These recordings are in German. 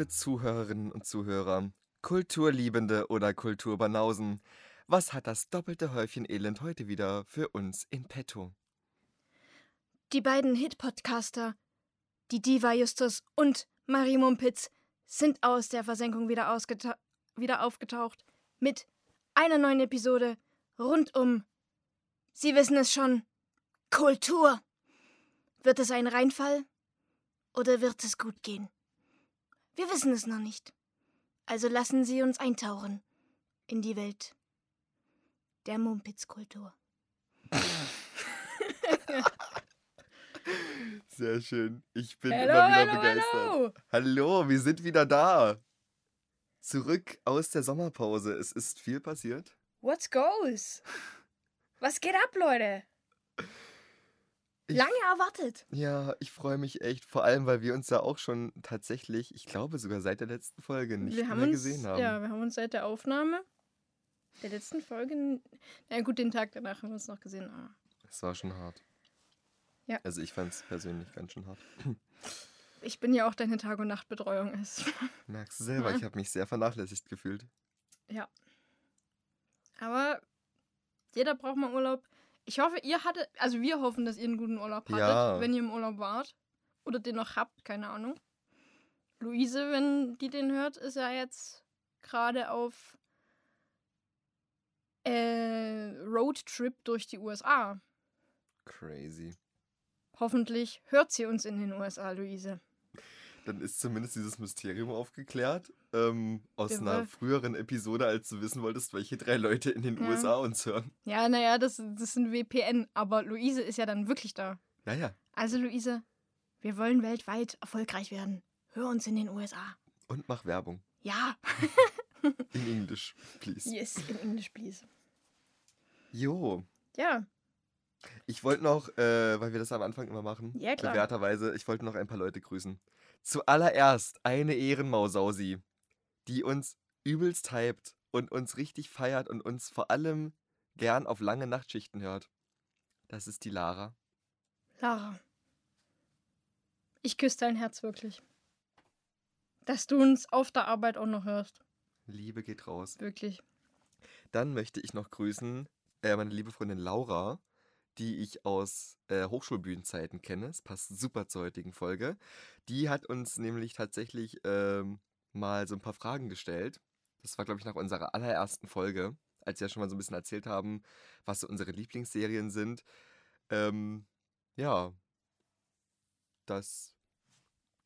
Liebe Zuhörerinnen und Zuhörer, Kulturliebende oder Kulturbanausen, was hat das doppelte Häufchen Elend heute wieder für uns in petto? Die beiden Hit-Podcaster, die Diva Justus und Marie Mumpitz, sind aus der Versenkung wieder, wieder aufgetaucht mit einer neuen Episode rund um, Sie wissen es schon, Kultur. Wird es ein Reinfall oder wird es gut gehen? Wir wissen es noch nicht. Also lassen Sie uns eintauchen in die Welt der Mumpitz-Kultur. Sehr schön. Ich bin hello, immer wieder hello, begeistert. Hello. hallo, wir sind wieder da. Zurück aus der Sommerpause. Es ist viel passiert. What's goes? Was geht ab, Leute? Ich, Lange erwartet. Ja, ich freue mich echt. Vor allem, weil wir uns ja auch schon tatsächlich, ich glaube sogar seit der letzten Folge nicht wir mehr uns, gesehen haben. Ja, wir haben uns seit der Aufnahme der letzten Folge, na gut, den Tag danach haben wir uns noch gesehen. Ah. Es war schon hart. Ja. Also ich fand es persönlich ganz schön hart. Ich bin ja auch deine Tag- und Nachtbetreuung. Merkst du selber, ja. ich habe mich sehr vernachlässigt gefühlt. Ja. Aber jeder braucht mal Urlaub. Ich hoffe, ihr hattet, also wir hoffen, dass ihr einen guten Urlaub hattet, ja. wenn ihr im Urlaub wart. Oder den noch habt, keine Ahnung. Luise, wenn die den hört, ist ja jetzt gerade auf äh, Roadtrip durch die USA. Crazy. Hoffentlich hört sie uns in den USA, Luise. Dann ist zumindest dieses Mysterium aufgeklärt. Ähm, aus ja, einer früheren Episode, als du wissen wolltest, welche drei Leute in den ja. USA uns hören. Ja, naja, das, das ist ein WPN. Aber Luise ist ja dann wirklich da. Ja, ja. Also, Luise, wir wollen weltweit erfolgreich werden. Hör uns in den USA. Und mach Werbung. Ja. in English, please. Yes, in English, please. Jo. Ja. Ich wollte noch, äh, weil wir das am Anfang immer machen, ja, klar. bewährterweise, ich wollte noch ein paar Leute grüßen. Zuallererst eine Ehrenmausausi, die uns übelst hypt und uns richtig feiert und uns vor allem gern auf lange Nachtschichten hört. Das ist die Lara. Lara. Ich küsse dein Herz wirklich. Dass du uns auf der Arbeit auch noch hörst. Liebe geht raus. Wirklich. Dann möchte ich noch grüßen äh, meine liebe Freundin Laura, die ich aus äh, Hochschulbühnenzeiten kenne. Es passt super zur heutigen Folge. Die hat uns nämlich tatsächlich ähm, mal so ein paar Fragen gestellt. Das war, glaube ich, nach unserer allerersten Folge, als wir ja schon mal so ein bisschen erzählt haben, was so unsere Lieblingsserien sind. Ähm, ja, das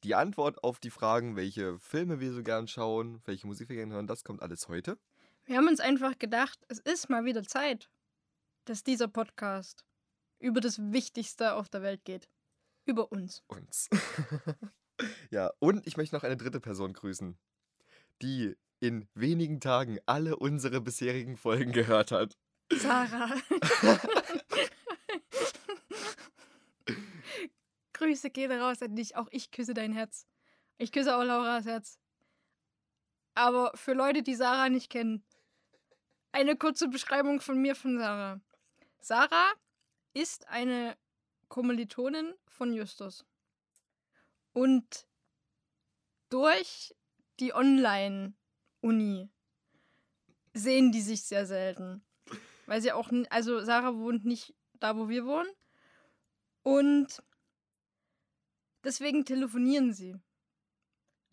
die Antwort auf die Fragen, welche Filme wir so gern schauen, welche Musik wir gerne hören, das kommt alles heute. Wir haben uns einfach gedacht, es ist mal wieder Zeit, dass dieser Podcast über das Wichtigste auf der Welt geht. Über uns. Uns. ja, und ich möchte noch eine dritte Person grüßen, die in wenigen Tagen alle unsere bisherigen Folgen gehört hat. Sarah. Grüße gehen raus an dich. Auch ich küsse dein Herz. Ich küsse auch Lauras Herz. Aber für Leute, die Sarah nicht kennen, eine kurze Beschreibung von mir von Sarah. Sarah ist eine Kommilitonin von Justus. Und durch die Online-Uni sehen die sich sehr selten. Weil sie auch, also Sarah wohnt nicht da, wo wir wohnen. Und deswegen telefonieren sie.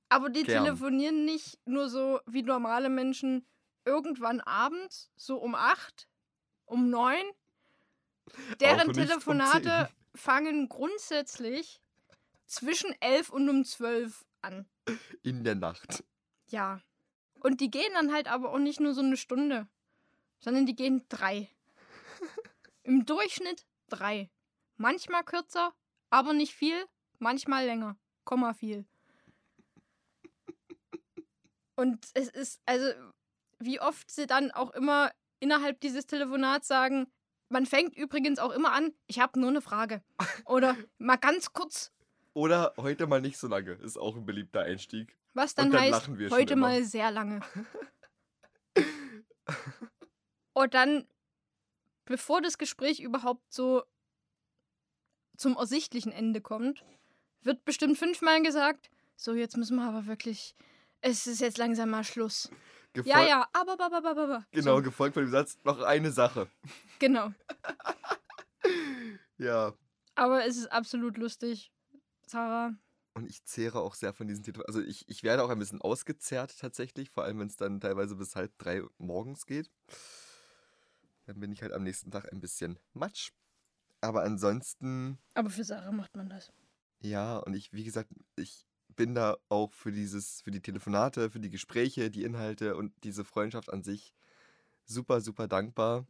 Aber die Gern. telefonieren nicht nur so wie normale Menschen irgendwann abends, so um acht, um neun, deren Telefonate fangen grundsätzlich zwischen elf und um zwölf an. In der Nacht. Ja. Und die gehen dann halt aber auch nicht nur so eine Stunde, sondern die gehen drei. Im Durchschnitt drei. Manchmal kürzer, aber nicht viel. Manchmal länger. Komma viel. Und es ist, also, wie oft sie dann auch immer innerhalb dieses Telefonats sagen, man fängt übrigens auch immer an, ich habe nur eine Frage. Oder mal ganz kurz. Oder heute mal nicht so lange. Ist auch ein beliebter Einstieg. Was dann, dann heißt, heute mal sehr lange. Und dann, bevor das Gespräch überhaupt so zum ersichtlichen Ende kommt, wird bestimmt fünfmal gesagt, so jetzt müssen wir aber wirklich Es ist jetzt langsam mal Schluss. Gefol Ja, ja, aber, aber, aber, aber, aber. Genau, So, gefolgt von dem Satz, noch eine Sache. genau. Ja. Aber es ist absolut lustig, Sarah. Und ich zehre auch sehr von diesen Telefon. Also ich, ich werde auch ein bisschen ausgezehrt tatsächlich, vor allem wenn es dann teilweise bis halb drei morgens geht. Dann bin ich halt am nächsten Tag ein bisschen matsch. Aber ansonsten, Aber für Sarah macht man das. ja, und ich, wie gesagt, ich bin da auch für dieses, für die Telefonate, für die Gespräche, die Inhalte und diese Freundschaft an sich super, super dankbar.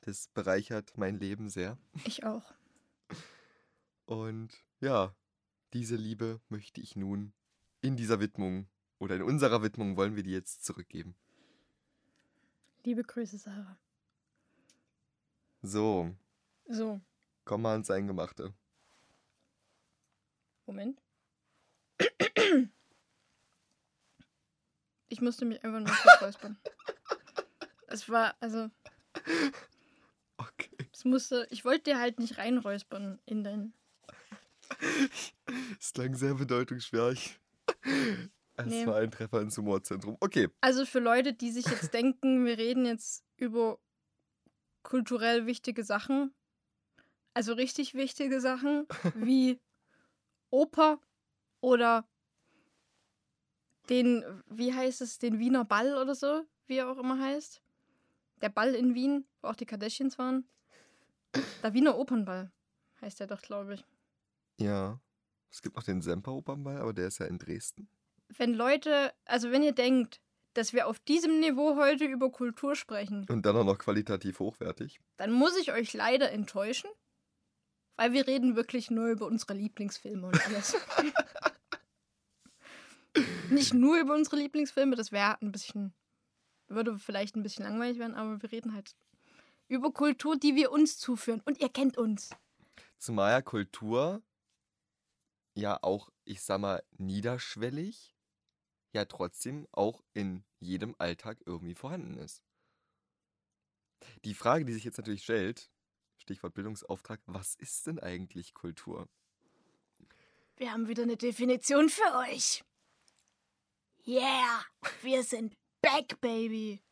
Das bereichert mein Leben sehr. Ich auch. Und ja, diese Liebe möchte ich nun in dieser Widmung oder in unserer Widmung wollen wir die jetzt zurückgeben. Liebe Grüße, Sarah. So, So, komm mal ans Eingemachte. Moment. Ich musste mich einfach nur räuspern. Es war, also, Okay. es musste, ich wollte dir halt nicht reinräuspern in dein. Es klang sehr bedeutungsschwer. Es Nee. war ein Treffer ins Humorzentrum. Okay. Also für Leute, die sich jetzt denken, wir reden jetzt über kulturell wichtige Sachen, also richtig wichtige Sachen, wie Oper oder den, wie heißt es, den Wiener Ball oder so, wie er auch immer heißt. Der Ball in Wien, wo auch die Kardashians waren. Der Wiener Opernball heißt der doch, glaube ich. Ja. Es gibt noch den Semper-Opernball, aber der ist ja in Dresden. Wenn Leute, also wenn ihr denkt, dass wir auf diesem Niveau heute über Kultur sprechen, Und dann auch noch qualitativ hochwertig. dann muss ich euch leider enttäuschen, weil wir reden wirklich nur über unsere Lieblingsfilme und alles. Nicht nur über unsere Lieblingsfilme, das wäre ein bisschen, würde vielleicht ein bisschen langweilig werden, aber wir reden halt über Kultur, die wir uns zuführen. Und ihr kennt uns. Zumal ja Kultur ja auch, ich sag mal, niederschwellig, ja trotzdem auch in jedem Alltag irgendwie vorhanden ist. Die Frage, die sich jetzt natürlich stellt, Stichwort Bildungsauftrag, was ist denn eigentlich Kultur? Wir haben wieder eine Definition für euch. Yeah, wir sind back, baby.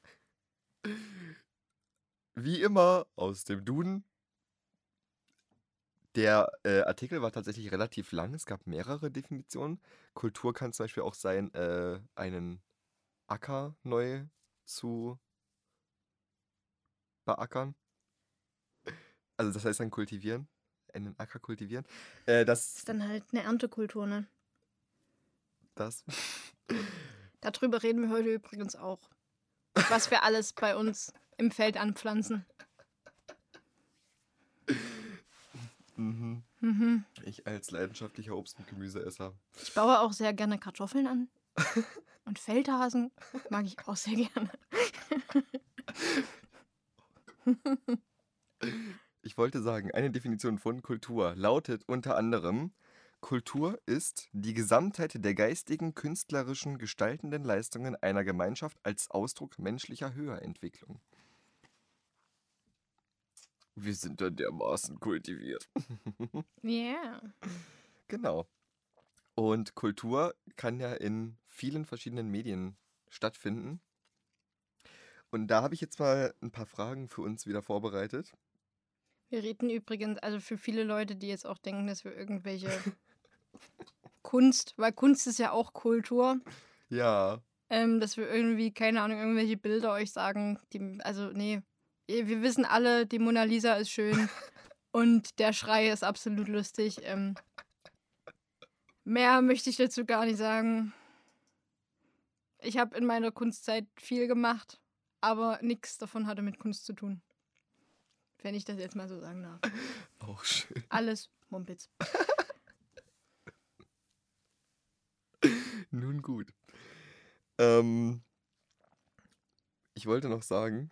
Wie immer aus dem Duden. Der äh, Artikel war tatsächlich relativ lang. Es gab mehrere Definitionen. Kultur kann zum Beispiel auch sein, äh, einen Acker neu zu beackern. Also das heißt dann kultivieren. Einen Acker kultivieren. Äh, das, Ist dann halt eine Erntekultur, ne? das. Darüber reden wir heute übrigens auch. Was wir alles bei uns im Feld anpflanzen. Mhm. Ich als leidenschaftlicher Obst- und Gemüseesser. Ich baue auch sehr gerne Kartoffeln an. Und Feldhasen mag ich auch sehr gerne. Ich wollte sagen, eine Definition von Kultur lautet unter anderem, Kultur ist die Gesamtheit der geistigen, künstlerischen, gestaltenden Leistungen einer Gemeinschaft als Ausdruck menschlicher Höherentwicklung. Wir sind da dermaßen kultiviert. Yeah. Genau. Und Kultur kann ja in vielen verschiedenen Medien stattfinden. Und da habe ich jetzt mal ein paar Fragen für uns wieder vorbereitet. Wir reden übrigens, also für viele Leute, die jetzt auch denken, dass wir irgendwelche Kunst, weil Kunst ist ja auch Kultur, Ja, ähm, dass wir irgendwie, keine Ahnung, irgendwelche Bilder euch sagen. Die, also, nee, wir wissen alle, die Mona Lisa ist schön und der Schrei ist absolut lustig. Ähm, mehr möchte ich dazu gar nicht sagen. Ich habe in meiner Kunstzeit viel gemacht, aber nichts davon hatte mit Kunst zu tun. Wenn ich das jetzt mal so sagen darf. auch schön. Alles Mumpitz. Nun gut. Ähm, ich wollte noch sagen,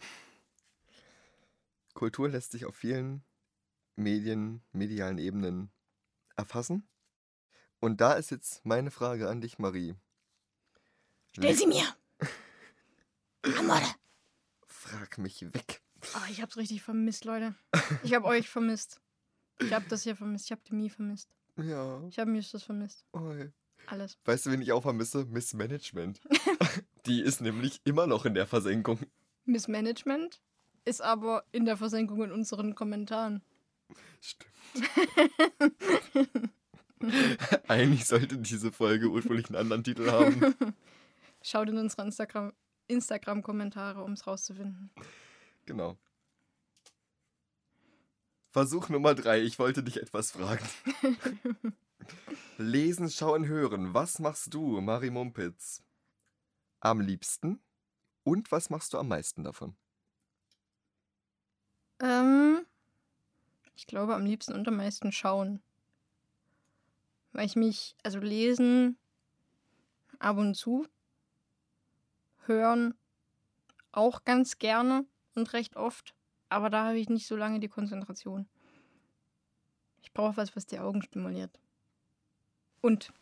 Kultur lässt sich auf vielen Medien, medialen Ebenen erfassen. Und da ist jetzt meine Frage an dich, Marie. Stell sie mir! Amore! Frag mich weg. Oh, ich hab's richtig vermisst, Leute. Ich hab euch vermisst. Ich hab das hier vermisst. Ich hab die Mie vermisst. Ja. Ich hab Justus vermisst. oi. Alles. Weißt du, wen ich auch vermisse? Missmanagement. Die ist nämlich immer noch in der Versenkung. Missmanagement ist aber in der Versenkung in unseren Kommentaren. Stimmt. Eigentlich sollte diese Folge ursprünglich einen anderen Titel haben. Schaut in unsere Instagram- Instagram-Kommentare, um es rauszufinden. Genau. Versuch Nummer drei. Ich wollte dich etwas fragen. Lesen, schauen, hören. Was machst du, Mari Mumpitz? Am liebsten? Und was machst du am meisten davon? Ähm, ich glaube am liebsten und am meisten schauen. Weil ich mich, also lesen ab und zu, hören auch ganz gerne und recht oft, aber da habe ich nicht so lange die Konzentration. Ich brauche was, was die Augen stimuliert. Und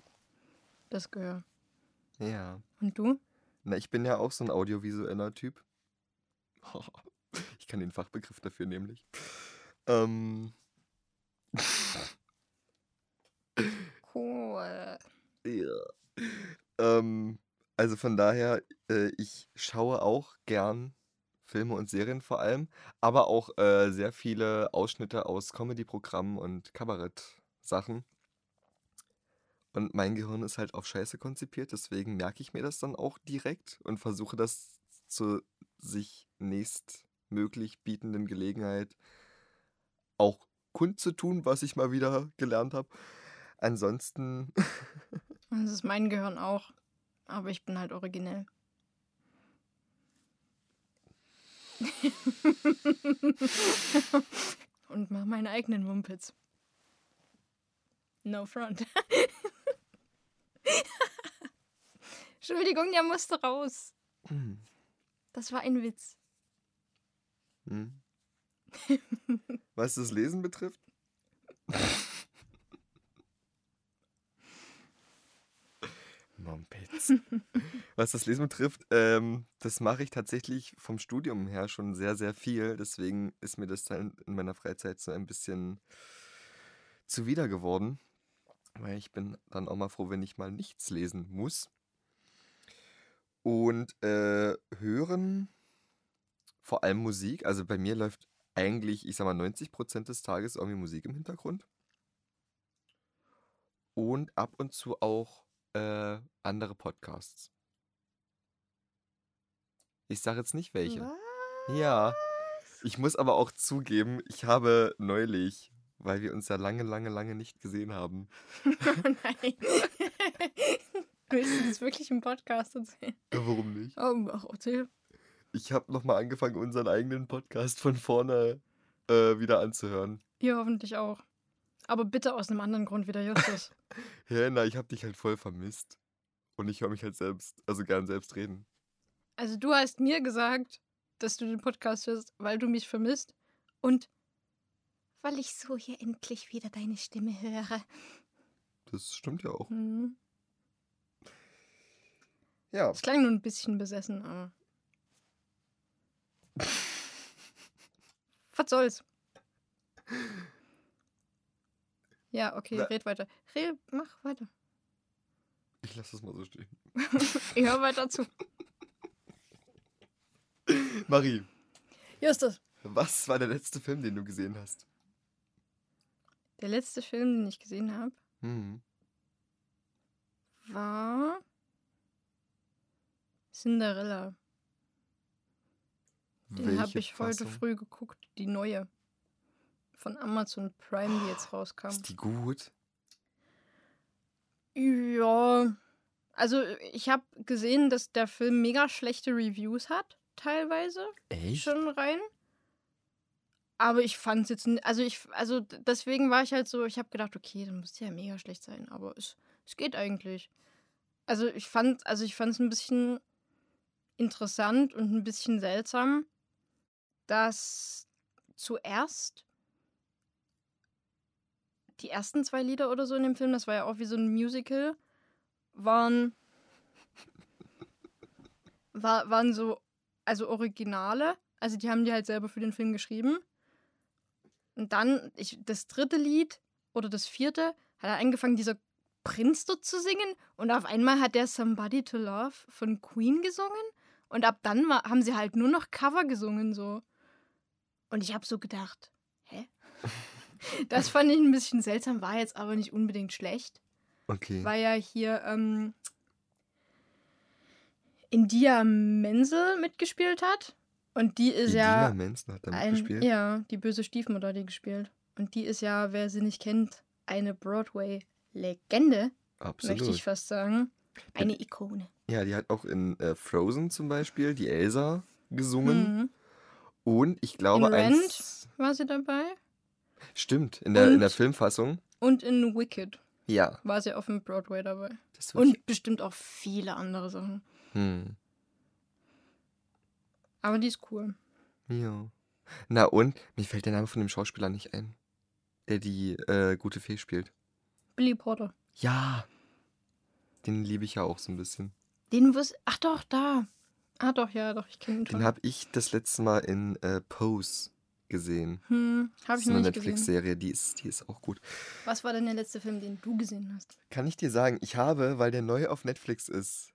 das Gehör. Ja. Und du? Na, ich bin ja auch so ein audiovisueller Typ. Ich kann den Fachbegriff dafür nämlich. Ähm. Cool. Ja. Ähm, also von daher, äh, ich schaue auch gern Filme und Serien vor allem, aber auch äh, sehr viele Ausschnitte aus Comedy-Programmen und Kabarett-Sachen. Und mein Gehirn ist halt auf Scheiße konzipiert, deswegen merke ich mir das dann auch direkt und versuche das zur sich nächstmöglich bietenden Gelegenheit auch kundzutun, was ich mal wieder gelernt habe. Ansonsten, Das ist mein Gehirn auch. Aber ich bin halt originell. Und mach meine eigenen Mumpits. No front. Entschuldigung, der musste raus. hm, Das war ein Witz. Hm. was das Lesen betrifft, Mumpitz. Was das Lesen betrifft, ähm, das mache ich tatsächlich vom Studium her schon sehr, sehr viel. Deswegen ist mir das dann in meiner Freizeit so ein bisschen zuwider geworden. Weil ich bin dann auch mal froh, wenn ich mal nichts lesen muss. Und äh, hören, vor allem Musik. Also bei mir läuft eigentlich, ich sag mal, 90% des Tages irgendwie Musik im Hintergrund. Und ab und zu auch äh, andere Podcasts. Ich sage jetzt nicht welche. Ja, ich muss aber auch zugeben, ich habe neulich, weil wir uns ja lange, lange, lange nicht gesehen haben, Oh nein. Willst du das wirklich im Podcast erzählen? Ja, warum nicht? Oh, ach, erzähl. Ich habe nochmal angefangen, unseren eigenen Podcast von vorne äh, wieder anzuhören. Ihr hoffentlich auch. Aber bitte aus einem anderen Grund wie der Justus. Ja, na, ich habe dich halt voll vermisst. Und ich höre mich halt selbst, also gern selbst reden. Also du hast mir gesagt, dass du den Podcast hörst, weil du mich vermisst und weil ich so hier endlich wieder deine Stimme höre. Das stimmt ja auch. Hm. Ja, Ich klang nur ein bisschen besessen, aber. Was soll's? Ja, okay, Na- red weiter. Red, mach weiter. ich lasse das mal so stehen. Ich hör weiter zu. Marie, Justus, was war der letzte Film, den du gesehen hast? der letzte Film, den ich gesehen habe, Hm. war Cinderella. Den habe ich heute Fassung? früh geguckt, die neue. Von Amazon Prime, die jetzt rauskam. Ist die gut? Ja, also ich habe gesehen, dass der Film mega schlechte Reviews hat, teilweise Echt? schon rein. Aber ich fand es jetzt, also ich, also deswegen war ich halt so, ich habe gedacht, okay, dann muss der ja mega schlecht sein, aber es, es geht eigentlich. Also ich fand, also ich fand es ein bisschen interessant und ein bisschen seltsam, dass zuerst die ersten zwei Lieder oder so in dem Film, das war ja auch wie so ein Musical, waren, war, waren so, also Originale. Also die haben die halt selber für den Film geschrieben. Und dann, ich, das dritte Lied oder das vierte, hat er angefangen, dieser Prinz dort zu singen und auf einmal hat der Somebody to Love von Queen gesungen und ab dann war, haben sie halt nur noch Cover gesungen so. Und ich habe so gedacht, hä? Das fand ich ein bisschen seltsam, war jetzt aber nicht unbedingt schlecht, Okay. weil ja hier ähm, India Menzel mitgespielt hat und die ist Idina ja Menzel hat damit ein, gespielt. ja die böse Stiefmutter, die gespielt und die ist ja, wer sie nicht kennt, eine Broadway-Legende, Absolut. möchte ich fast sagen, eine Ikone. Ja, die hat auch in äh, Frozen zum Beispiel die Elsa gesungen. Mhm. Und ich glaube, In Rent? eins. War sie dabei? Stimmt, in der, in der Und- Filmfassung. Und in Wicked Ja, war sie auf dem Broadway dabei. Und bestimmt auch viele andere Sachen. Hm, Aber die ist cool. ja. Na und, mir fällt der Name von dem Schauspieler nicht ein, der die äh, gute Fee spielt. Billy Porter. Ja, den liebe ich ja auch so ein bisschen. Den wusste. Ach doch, da. Ah doch, ja, doch, ich kenne ihn. Den habe ich das letzte Mal in äh, Pose gesehen. hm, hab Das ich ist noch eine nicht gesehen. Netflix-Serie, die ist, die ist auch gut. Was war denn der letzte Film, den du gesehen hast? Kann ich dir sagen, ich habe, weil der neu auf Netflix ist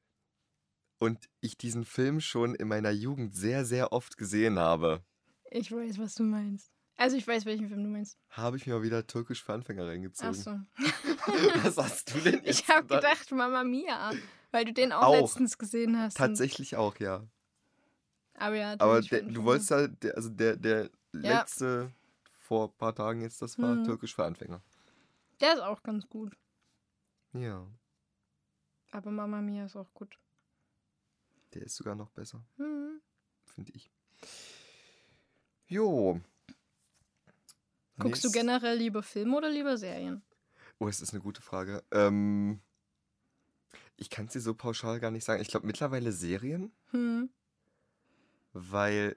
und ich diesen Film schon in meiner Jugend sehr, sehr oft gesehen habe, Ich weiß, was du meinst. Also ich weiß, welchen Film du meinst. habe ich mir mal wieder türkisch für Anfänger reingezogen. Ach so. Was hast du denn jetzt Ich habe gedacht, Mama Mia, weil du den auch, Auch. letztens gesehen hast. Tatsächlich auch, ja. Aber ja, Aber der, du wolltest ja, der, also der, der Ja. letzte vor ein paar Tagen jetzt, das war Mhm. türkisch für Anfänger. Der ist auch ganz gut. Ja, Aber Mama Mia ist auch gut. der ist sogar noch besser, Hm. finde ich. Jo. Guckst du Nächst- generell lieber Filme oder lieber Serien? Oh, das ist eine gute Frage. Ähm, ich kann es dir so pauschal gar nicht sagen. Ich glaube mittlerweile Serien, Hm. weil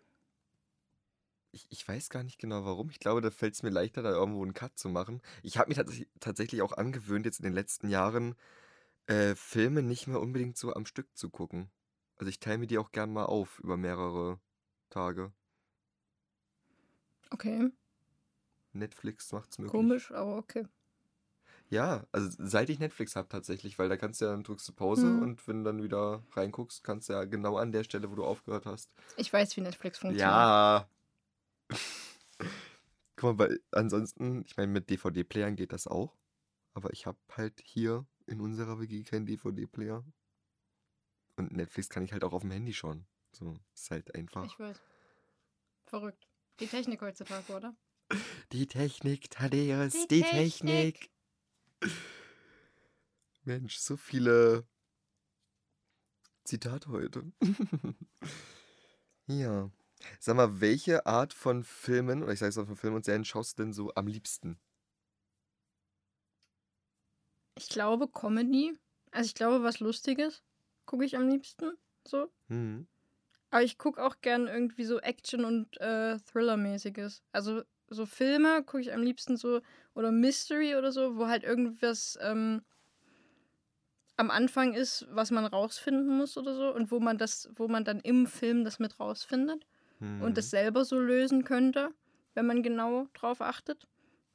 ich, ich weiß gar nicht genau warum. Ich glaube, da fällt es mir leichter, da irgendwo einen Cut zu machen. Ich habe mir tats tatsächlich auch angewöhnt, jetzt in den letzten Jahren äh, Filme nicht mehr unbedingt so am Stück zu gucken. Also ich teile mir die auch gern mal auf über mehrere Tage. Okay, Netflix macht's möglich. komisch, aber okay. Ja, also seit ich Netflix habe tatsächlich, weil da kannst du ja dann drückst du Pause Hm. und wenn du dann wieder reinguckst, kannst du ja genau an der Stelle, wo du aufgehört hast. Ich weiß, wie Netflix funktioniert. Ja. Guck mal, weil ansonsten, ich meine, mit DVD-Playern geht das auch. Aber ich habe halt hier in unserer WG keinen DVD-Player. Und Netflix kann ich halt auch auf dem Handy schauen. So, ist halt einfach. Ich weiß. Verrückt. Die Technik heutzutage, oder? Die Technik, Thaddeus, Die die, Technik. Technik. Mensch, so viele Zitate heute. ja. Sag mal, welche Art von Filmen, oder ich sage es auch von Filmen und Serien, schaust du denn so am liebsten? Ich glaube Comedy. Also ich glaube, was Lustiges gucke ich am liebsten. So. Hm. Aber ich gucke auch gern irgendwie so Action- und äh, Thriller-mäßiges. Also so Filme gucke ich am liebsten so, oder Mystery oder so, wo halt irgendwas ähm, am Anfang ist, was man rausfinden muss oder so. Und wo man das, wo man dann im Film das mit rausfindet Hm. und das selber so lösen könnte, wenn man genau drauf achtet.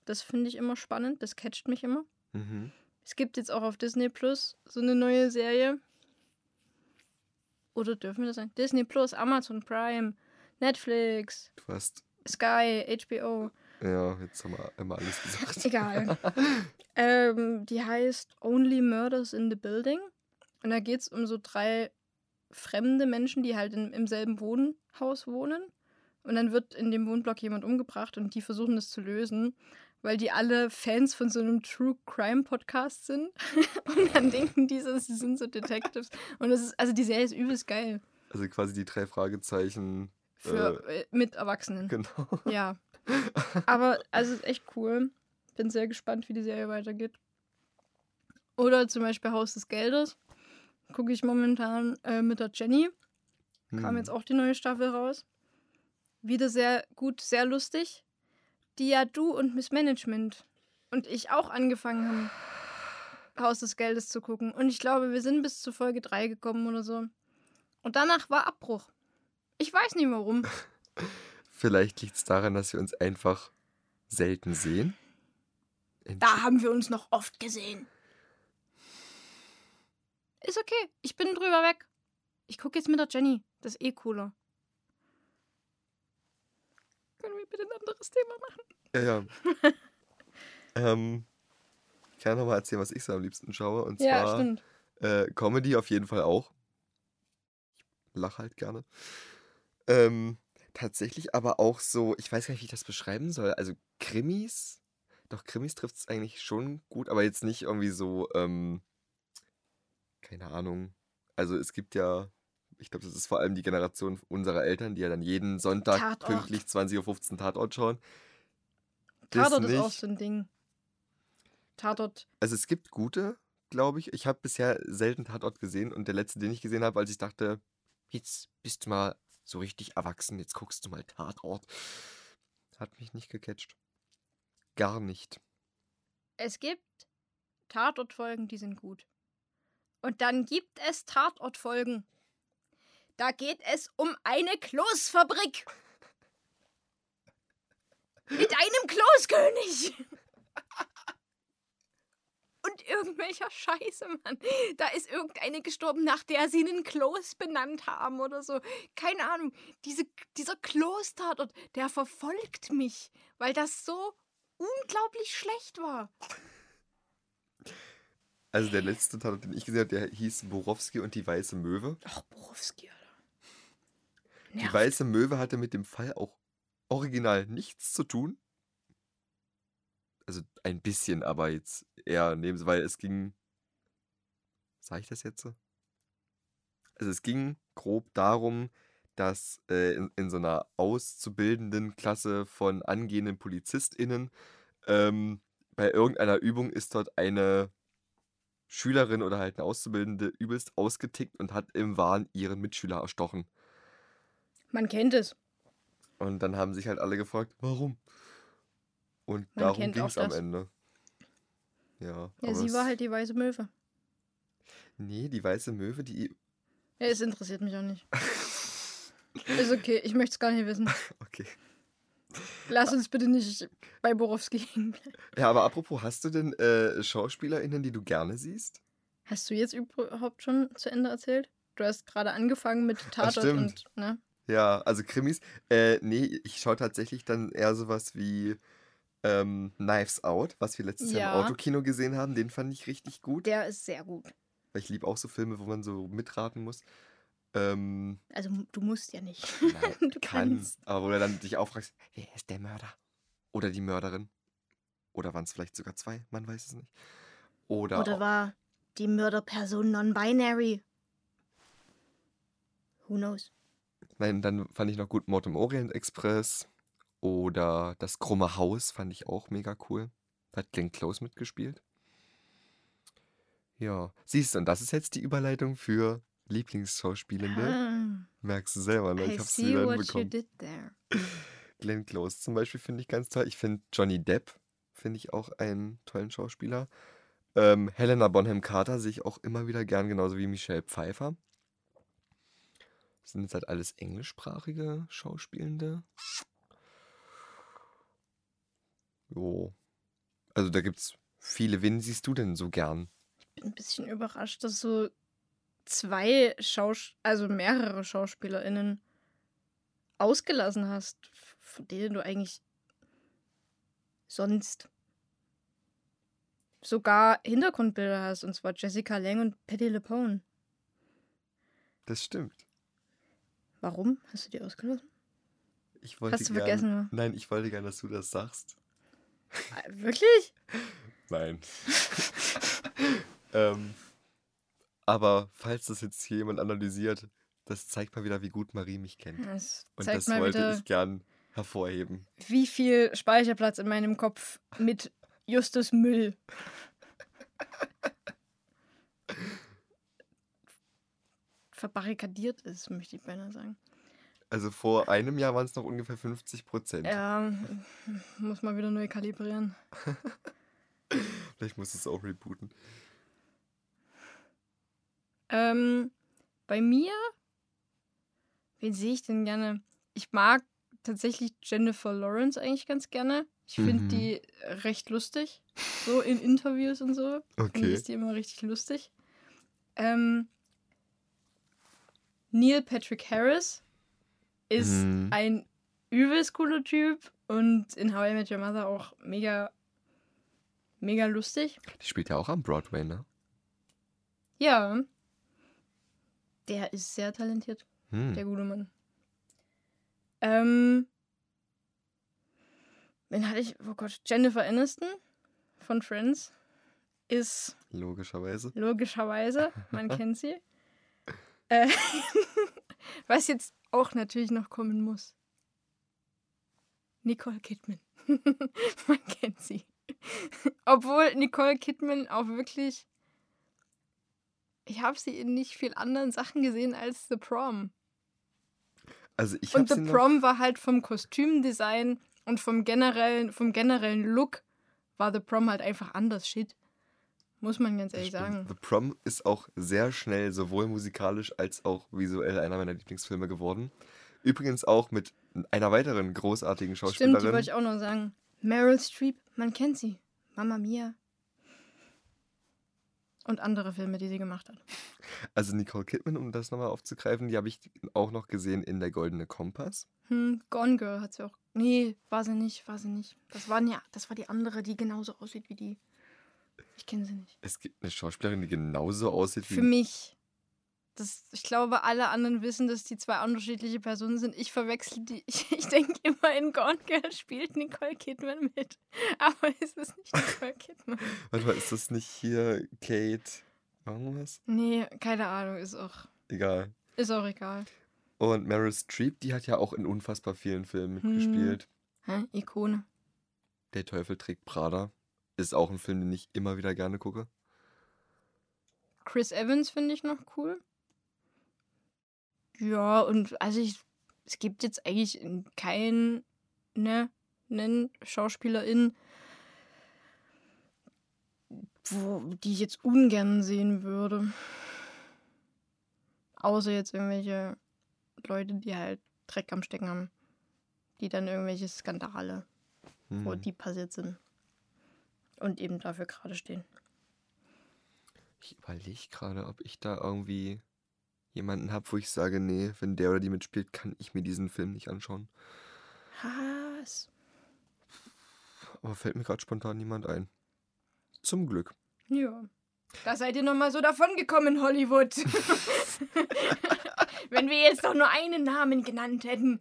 Das finde ich immer spannend, das catcht mich immer. Mhm. Es gibt jetzt auch auf Disney Plus so eine neue Serie. Oder dürfen wir das sein? Disney Plus, Amazon Prime, Netflix, Du hast, Sky, HBO. ja, jetzt haben wir immer alles gesagt. Egal. ähm, die heißt Only Murders in the Building. Und da geht es um so drei fremde Menschen, die halt in, im selben Wohnhaus wohnen. Und dann wird in dem Wohnblock jemand umgebracht und die versuchen das zu lösen, weil die alle Fans von so einem True Crime Podcast sind. und dann denken die so, sie sind so Detectives. Und das ist, also die Serie ist übelst geil. Also quasi die drei Fragezeichen. Für äh, mit Erwachsenen. Genau. Ja. Aber also es ist echt cool. Bin sehr gespannt, wie die Serie weitergeht. Oder zum Beispiel Haus des Geldes. Gucke ich momentan äh, mit der Jenny. Kam Hm. jetzt auch die neue Staffel raus. Wieder sehr gut, sehr lustig. Die ja du und Miss Management und ich auch angefangen haben, Haus des Geldes zu gucken. Und ich glaube, wir sind bis zu Folge 3 gekommen oder so. Und danach war Abbruch. Ich weiß nicht warum. Vielleicht liegt es daran, dass wir uns einfach selten sehen. Da haben wir uns noch oft gesehen. Ist okay. Ich bin drüber weg. Ich gucke jetzt mit der Jenny. Das ist eh cooler. Können wir bitte ein anderes Thema machen? Ja, ja. ähm, ich kann nochmal erzählen, was ich so am liebsten schaue. Und Ja, zwar stimmt. äh, Comedy auf jeden Fall auch. Ich lache halt gerne. Ähm, tatsächlich aber auch so, ich weiß gar nicht, wie ich das beschreiben soll. Also Krimis, doch Krimis trifft es eigentlich schon gut, aber jetzt nicht irgendwie so, ähm, keine Ahnung. Also es gibt ja, ich glaube, das ist vor allem die Generation unserer Eltern, die ja dann jeden Sonntag Tatort. pünktlich 20.15 Uhr Tatort schauen. Das Tatort ist auch so ein Ding. Tatort. Also es gibt gute, glaube ich. Ich habe bisher selten Tatort gesehen und der letzte, den ich gesehen habe, als ich dachte, jetzt bist du mal so richtig erwachsen, jetzt guckst du mal Tatort, hat mich nicht gecatcht. Gar nicht. Es gibt Tatortfolgen, die sind gut. Und dann gibt es Tatortfolgen. Da geht es um eine Kloßfabrik. Mit einem Kloßkönig. Und irgendwelcher Scheiße, Mann. Da ist irgendeine gestorben, nach der sie einen Kloß benannt haben oder so. Keine Ahnung. Diese, dieser Kloß-Tatort, der verfolgt mich, weil das so unglaublich schlecht war. Also der letzte Tatort, den ich gesehen habe, der hieß Borowski und die Weiße Möwe. Ach, Borowski, Alter. Die Nervt. Weiße Möwe hatte mit dem Fall auch original nichts zu tun. Also ein bisschen, aber jetzt eher neben, weil es ging. Sag ich das jetzt so? Also es ging grob darum, dass äh, in, in so einer auszubildenden Klasse von angehenden PolizistInnen ähm, bei irgendeiner Übung ist dort eine Schülerin oder halt eine Auszubildende übelst ausgetickt und hat im Wahn ihren Mitschüler erstochen. Man kennt es. Und dann haben sich halt alle gefragt, warum? Und Man darum ging es am. Ende. Ja, Ja, sie war halt die weiße Möwe. Nee, die weiße Möwe, die. Ja, es interessiert mich auch nicht. Ist okay, ich möchte es gar nicht wissen. Okay. Lass uns bitte nicht bei Borowski hängen. Ja, aber apropos, hast du denn äh, SchauspielerInnen, die du gerne siehst? Hast du jetzt überhaupt schon zu Ende erzählt? Du hast gerade angefangen mit Tatort und, ne? Ja, also Krimis. Äh, nee, ich schaue tatsächlich dann eher sowas wie ähm, Knives Out, was wir letztes Jahr Ja. im Autokino gesehen haben. Den fand ich richtig gut. Der ist sehr gut. Weil ich liebe auch so Filme, wo man so mitraten muss. Ähm, Also, du musst ja nicht. Nein, Du kann, kannst. aber wo du dann dich auch fragst, wer ist der Mörder? Oder die Mörderin? Oder waren es vielleicht sogar zwei? Man weiß es nicht. Oder, Oder war die Mörderperson non-binary? Who knows? nein, dann fand ich noch gut Mord im Orient Express. Oder Das krumme Haus fand ich auch mega cool. Da hat Glenn Close mitgespielt. Ja, siehst du, und das ist jetzt die Überleitung für Lieblingsschauspielende. Ah, Merkst du selber, ne? I Ich hab's see wieder what you did there. Glenn Close zum Beispiel finde ich ganz toll. Ich finde Johnny Depp, finde ich auch einen tollen Schauspieler. Ähm, Helena Bonham Carter sehe ich auch immer wieder gern, genauso wie Michelle Pfeiffer. Das sind jetzt halt alles englischsprachige Schauspielende. Jo. Also da gibt's viele. Wen siehst du denn so gern? bin ein bisschen überrascht, dass du zwei Schaus also mehrere SchauspielerInnen ausgelassen hast, von denen du eigentlich sonst sogar Hintergrundbilder hast, und zwar Jessica Lange und Patty LePone. Das stimmt. Warum hast du die ausgelassen? Ich wollte Hast du gern, vergessen? Nein, ich wollte gern, dass du das sagst. Ah, Wirklich? Nein. ähm, aber falls das jetzt hier jemand analysiert, das zeigt mal wieder, wie gut Marie mich kennt. Das Und das wollte ich gern hervorheben. wie viel Speicherplatz in meinem Kopf mit Justus Müll verbarrikadiert ist, möchte ich beinahe sagen. Also vor einem Jahr waren es noch ungefähr 50 Prozent. Ja, muss mal wieder neu kalibrieren. Vielleicht muss es auch rebooten. Ähm, bei mir, wen sehe ich denn gerne? Ich mag tatsächlich Jennifer Lawrence eigentlich ganz gerne. Ich finde Mhm. die recht lustig, so in Interviews und so. Finde Okay. ist die immer richtig lustig. Ähm, Neil Patrick Harris ist Mhm. ein übelst cooler Typ und in How I Met Your Mother auch mega, mega lustig. Die spielt ja auch am Broadway, ne? Ja. Der ist sehr talentiert, Hm. der gute Mann. Ähm. Wen hatte ich? Oh Gott, Jennifer Aniston von Friends ist Logischerweise. logischerweise, man kennt sie. Äh, was jetzt auch natürlich noch kommen muss. Nicole Kidman. man kennt sie. Obwohl Nicole Kidman auch wirklich. Ich habe sie in nicht viel anderen Sachen gesehen als The Prom. Also ich Und The Prom war halt vom Kostümdesign und vom generellen, vom generellen Look war The Prom halt einfach anders shit. Muss man ganz ehrlich sagen. The Prom ist auch sehr schnell sowohl musikalisch als auch visuell einer meiner Lieblingsfilme geworden. Übrigens auch mit einer weiteren großartigen Stimmt, die Schauspielerin. wollte ich auch noch sagen. Meryl Streep, man kennt sie. Mama Mia. Und andere Filme, die sie gemacht hat. Also Nicole Kidman, um das nochmal aufzugreifen, die habe ich auch noch gesehen in Der Goldene Kompass. Hm, Gone Girl hat sie auch. Nee, war sie nicht, war sie nicht. Das war, ja, das war die andere, die genauso aussieht wie die. Ich kenne sie nicht. Es gibt eine Schauspielerin, die genauso aussieht wie... Für mich. Das, ich glaube, alle anderen wissen, dass die zwei unterschiedliche Personen sind. Ich verwechsel die. Ich, ich denke immer, in Gone Girl spielt Nicole Kidman mit. Aber es ist nicht Nicole Kidman. Warte mal, ist das nicht hier Kate... Irgendwas? Nee, keine Ahnung, ist auch, Egal. ist auch egal. Und Meryl Streep, die hat ja auch in unfassbar vielen Filmen Hm. mitgespielt. Hä? Ikone. Der Teufel trägt Prada. Ist auch ein Film, den ich immer wieder gerne gucke. Chris Evans finde ich noch cool. Ja, und also ich, es gibt jetzt eigentlich keinen, ne, einen Schauspielerin, wo, die ich jetzt ungern sehen würde. Außer jetzt irgendwelche Leute, die halt Dreck am Stecken haben. Die dann irgendwelche Skandale, wo Hm. die passiert sind. Und eben dafür gerade stehen. Ich überlege gerade, ob ich da irgendwie jemanden habe, wo ich sage, nee, wenn der oder die mitspielt, kann ich mir diesen Film nicht anschauen. Was? Aber fällt mir gerade spontan niemand ein. Zum Glück. Ja. Da seid ihr nochmal so davongekommen, Hollywood. Wenn wir jetzt doch nur einen Namen genannt hätten.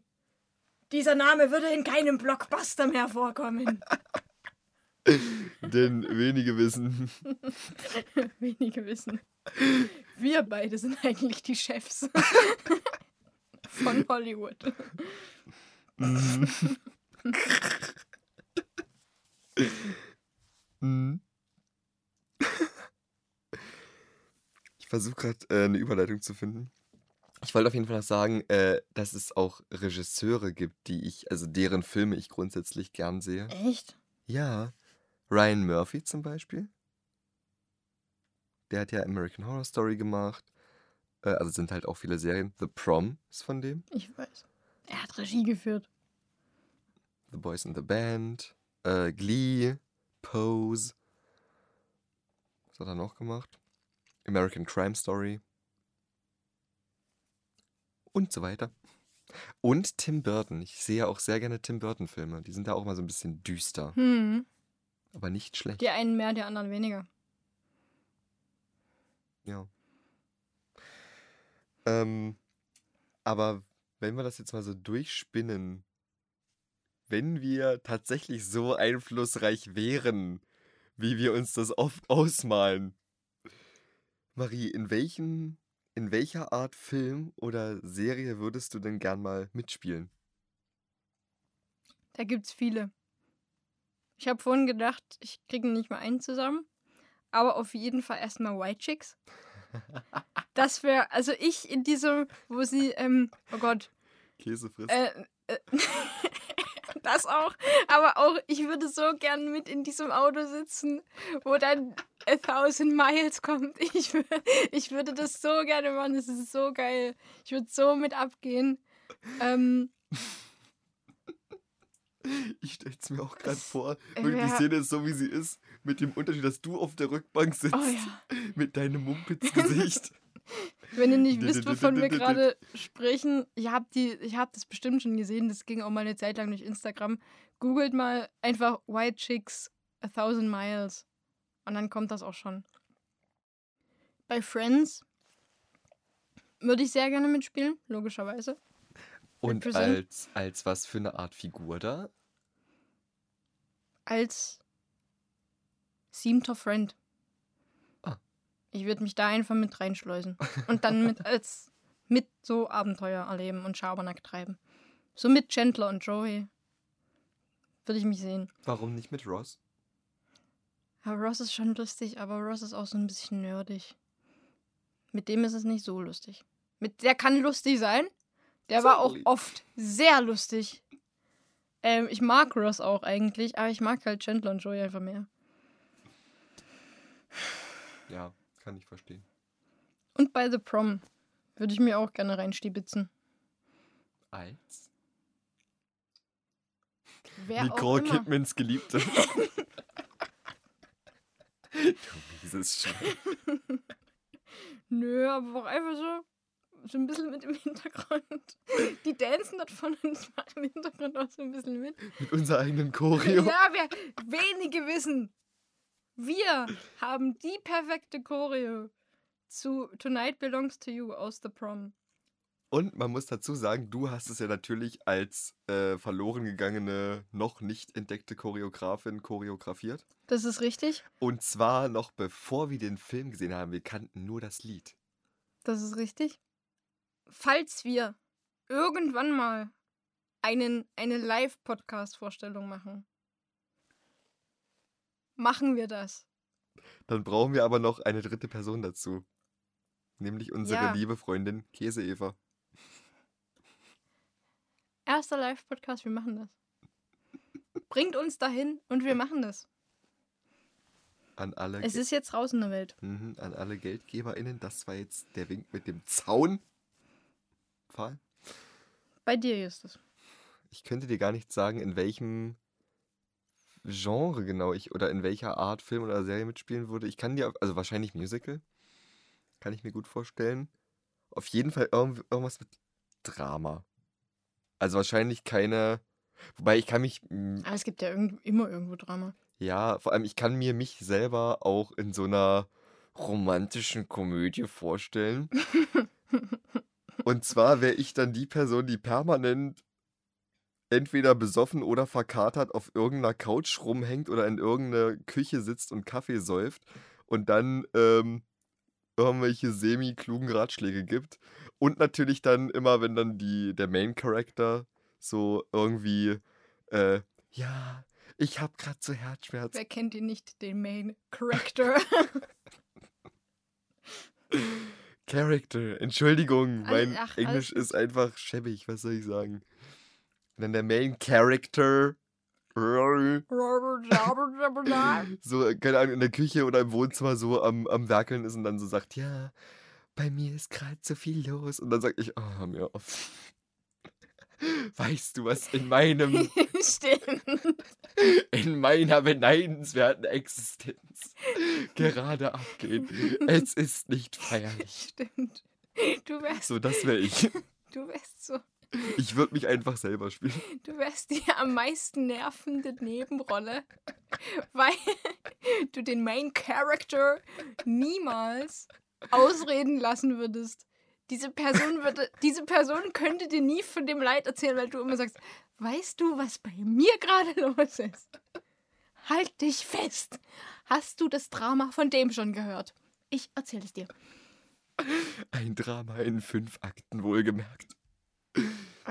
Dieser Name würde in keinem Blockbuster mehr vorkommen. Denn wenige wissen. Wenige wissen. Wir beide sind eigentlich die Chefs von Hollywood. Ich versuche gerade äh, eine Überleitung zu finden. Ich wollte auf jeden Fall noch sagen, äh, dass es auch Regisseure gibt, die ich, also deren Filme ich grundsätzlich gern sehe. Echt? Ja. Ryan Murphy zum Beispiel. Der hat ja American Horror Story gemacht. Äh, also sind halt auch viele Serien. The Prom ist von dem. Ich weiß. Er hat Regie geführt. The Boys in the Band. Äh, Glee. Pose. Was hat er noch gemacht? American Crime Story. Und so weiter. Und Tim Burton. Ich sehe auch sehr gerne Tim Burton-Filme. Die sind da auch mal so ein bisschen düster. Hm. Aber nicht schlecht. Die einen mehr, die anderen weniger. Ja. Ähm, aber wenn wir das jetzt mal so durchspinnen, wenn wir tatsächlich so einflussreich wären, wie wir uns das oft ausmalen. Marie, in welchen, in welcher Art Film oder Serie würdest du denn gern mal mitspielen? Da gibt's viele. Ich habe vorhin gedacht, ich kriege nicht mal einen zusammen. Aber auf jeden Fall erstmal White Chicks. Das wäre, also ich in diesem, wo sie, ähm, oh Gott, Käse frisst. äh, äh, das auch. Aber auch, ich würde so gern mit in diesem Auto sitzen, wo dann A Thousand Miles kommt. Ich, wür- ich würde das so gerne machen. Das ist so geil. Ich würde so mit abgehen. Ähm, Ich stell's mir auch gerade Es vor. Wirklich, die wär- Szene ist so, wie sie ist. Mit dem Unterschied, dass du auf der Rückbank sitzt. Oh ja. Mit deinem Mumpitz-Gesicht. Wenn ihr nicht wisst, wovon wir gerade sprechen, ich habe die, ich habe das bestimmt schon gesehen. Das ging auch mal eine Zeit lang durch Instagram. Googelt mal einfach White Chicks a Thousand Miles und dann kommt das auch schon. Bei Friends würde ich sehr gerne mitspielen, logischerweise. Und als, als was für eine Art Figur da? Als siebter Friend. Ah. Ich würde mich da einfach mit reinschleusen und dann mit als mit so Abenteuer erleben und Schabernack treiben. So mit Chandler und Joey würde ich mich sehen. Warum nicht mit Ross? Aber Ross ist schon lustig, aber Ross ist auch so ein bisschen nerdig. Mit dem ist es nicht so lustig. Mit der kann lustig sein. Der war auch oft sehr lustig. Ähm, ich mag Ross auch eigentlich, aber ich mag halt Chandler und Joey einfach mehr. Ja, kann ich verstehen. Und bei The Prom würde ich mir auch gerne reinstibitzen. Als? Wer Nicole. Kidmans Geliebte. du mieses Schwein. Nö, aber auch einfach so, so ein bisschen mit im Hintergrund. Die dancen dort von uns machen im Hintergrund auch so ein bisschen mit. Mit unserer eigenen Choreo. Ja, wir, wenige wissen. Wir haben die perfekte Choreo zu Tonight Belongs to You aus The Prom. Und man muss dazu sagen, du hast es ja natürlich als äh, verloren gegangene, noch nicht entdeckte Choreografin choreografiert. Das ist richtig. Und zwar noch bevor wir den Film gesehen haben. Wir kannten nur das Lied. Das ist richtig. Falls wir irgendwann mal einen, eine Live-Podcast-Vorstellung machen, machen wir das. Dann brauchen wir aber noch eine dritte Person dazu. Nämlich unsere Ja. liebe Freundin Käse-Eva. Erster Live-Podcast, wir machen das. Bringt uns dahin und wir machen das. An alle, Es Ge- ist jetzt raus in der Welt. mhm, an alle GeldgeberInnen. Das war jetzt der Wink mit dem Zaun. Pfahl. Bei dir, Justus. Ich könnte dir gar nicht sagen, in welchem Genre genau ich oder in welcher Art Film oder Serie mitspielen würde. Ich kann dir, also wahrscheinlich Musical. Kann ich mir gut vorstellen. Auf jeden Fall irgend, irgendwas mit Drama. Also wahrscheinlich keine. Wobei ich kann mich. Aber es gibt ja irgend, immer irgendwo Drama. Ja, vor allem ich kann mir mich selber auch in so einer romantischen Komödie vorstellen. Und zwar wäre ich dann die Person, die permanent entweder besoffen oder verkatert auf irgendeiner Couch rumhängt oder in irgendeiner Küche sitzt und Kaffee säuft und dann ähm, irgendwelche semi-klugen Ratschläge gibt. Und natürlich dann immer, wenn dann die, der Main Character so irgendwie, äh, ja, ich hab grad so Herzschmerz. Wer kennt ihn nicht, den Main Character? Entschuldigung, mein ach, Englisch alles ist einfach schäbig, was soll ich sagen? Dann der Main Character, so, keine Ahnung, in der Küche oder im Wohnzimmer so am, am Werkeln ist und dann so sagt, ja, bei mir ist gerade so viel los. Und dann sag ich, oh, hör mir auf. Weißt du, was in meinem, Stimmt. in meiner beneidenswerten Existenz gerade abgeht? Es ist nicht feierlich. Stimmt. Du wärst, So, das wäre ich. du wärst so, Ich würde mich einfach selber spielen. du wärst die am meisten nervende Nebenrolle, weil du den Main Character niemals ausreden lassen würdest. Diese Person würde, diese Person könnte dir nie von dem Leid erzählen, weil du immer sagst, weißt du, was bei mir gerade los ist? Halt dich fest. Hast du das Drama von dem schon gehört? Ich erzähle es dir. Ein Drama in fünf Akten, wohlgemerkt.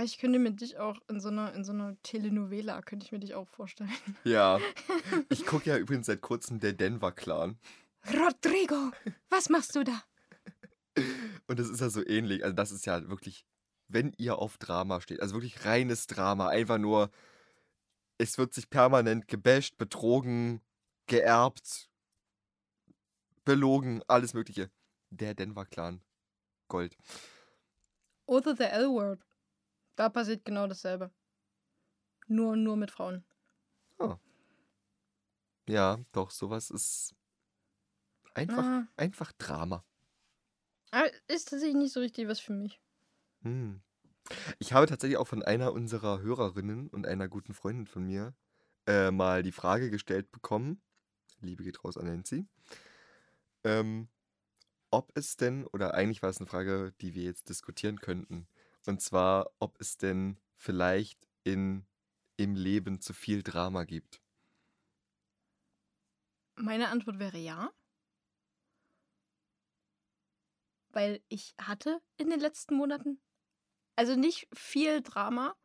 Ich könnte mir dich auch in so einer, in so einer Telenovela, könnte ich mir dich auch vorstellen. Ja. Ich gucke ja übrigens seit kurzem der Denver Clan. Rodrigo, was machst du da? Und das ist ja so ähnlich. Also, das ist ja wirklich, wenn ihr auf Drama steht, also wirklich reines Drama, einfach nur, es wird sich permanent gebasht, betrogen, geerbt, belogen, alles Mögliche. Der Denver Clan. Gold. Oder The L-Word. Da passiert genau dasselbe. Nur, nur mit Frauen. Ja, doch, sowas ist einfach, Ah, einfach Drama. Aber ist tatsächlich nicht so richtig was für mich. Hm. Ich habe tatsächlich auch von einer unserer Hörerinnen und einer guten Freundin von mir äh, mal die Frage gestellt bekommen, Liebe geht raus an Nancy, ähm, ob es denn, oder eigentlich war es eine Frage, die wir jetzt diskutieren könnten, und zwar, ob es denn vielleicht in, im Leben zu viel Drama gibt. Meine Antwort wäre ja. Weil ich hatte in den letzten Monaten, also nicht viel Drama.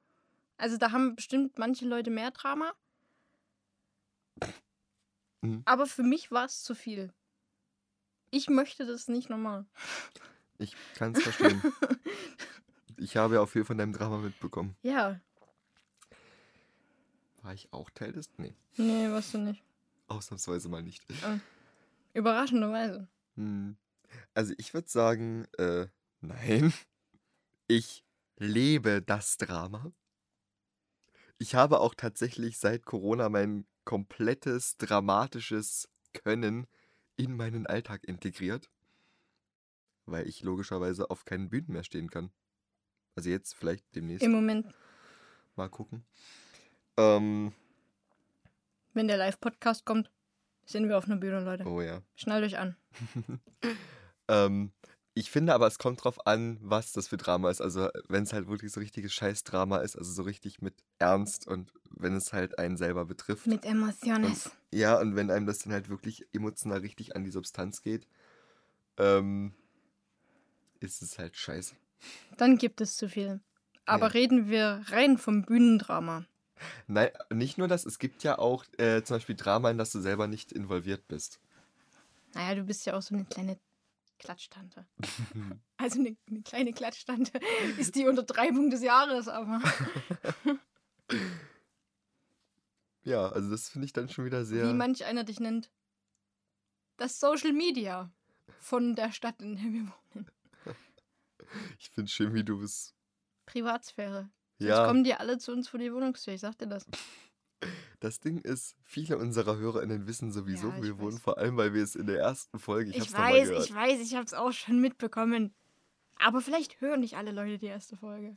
Also da haben bestimmt manche Leute mehr Drama. Mhm. Aber für mich war es zu viel. Ich möchte das nicht nochmal. Ich kann es verstehen. ich habe ja auch viel von deinem Drama mitbekommen. Ja, War ich auch Teil des? Nee, nee, was du nicht. ausnahmsweise mal nicht. Überraschenderweise. Hm. Also ich würde sagen, äh, nein. Ich lebe das Drama. Ich habe auch tatsächlich seit Corona mein komplettes dramatisches Können in meinen Alltag integriert, weil ich logischerweise auf keinen Bühnen mehr stehen kann. Also jetzt vielleicht demnächst Im Moment, mal gucken. Ähm, wenn der Live-Podcast kommt, sind wir auf einer Bühne, Leute. oh ja. Schnallt euch an. Ähm, ich finde aber, es kommt drauf an, was das für Drama ist. Also, wenn es halt wirklich so richtiges Scheißdrama ist, also so richtig mit Ernst und wenn es halt einen selber betrifft. Mit Emociones. Ja, und wenn einem das dann halt wirklich emotional richtig an die Substanz geht, ähm, ist es halt scheiße. Dann gibt es zu viel. Aber Ja. reden wir rein vom Bühnendrama. Nein, nicht nur das, es gibt ja auch äh, zum Beispiel Drama, in das du selber nicht involviert bist. Naja, du bist ja auch so eine kleine Klatschtante. Also eine, eine kleine Klatschtante ist die Untertreibung des Jahres, aber Ja, also das finde ich dann schon wieder sehr. wie manch einer dich nennt, das Social Media von der Stadt, in der wir wohnen. Ich finde schön, wie du es. Privatsphäre. Jetzt Ja. kommen die alle zu uns vor die Wohnungstür, ich sag dir das. Das Ding ist, viele unserer HörerInnen wissen sowieso, Ja, wir wohnen, vor allem, weil wir es in der ersten Folge, ich, Ich, weiß, ich weiß, ich hab's auch schon mitbekommen. Aber vielleicht hören nicht alle Leute die erste Folge.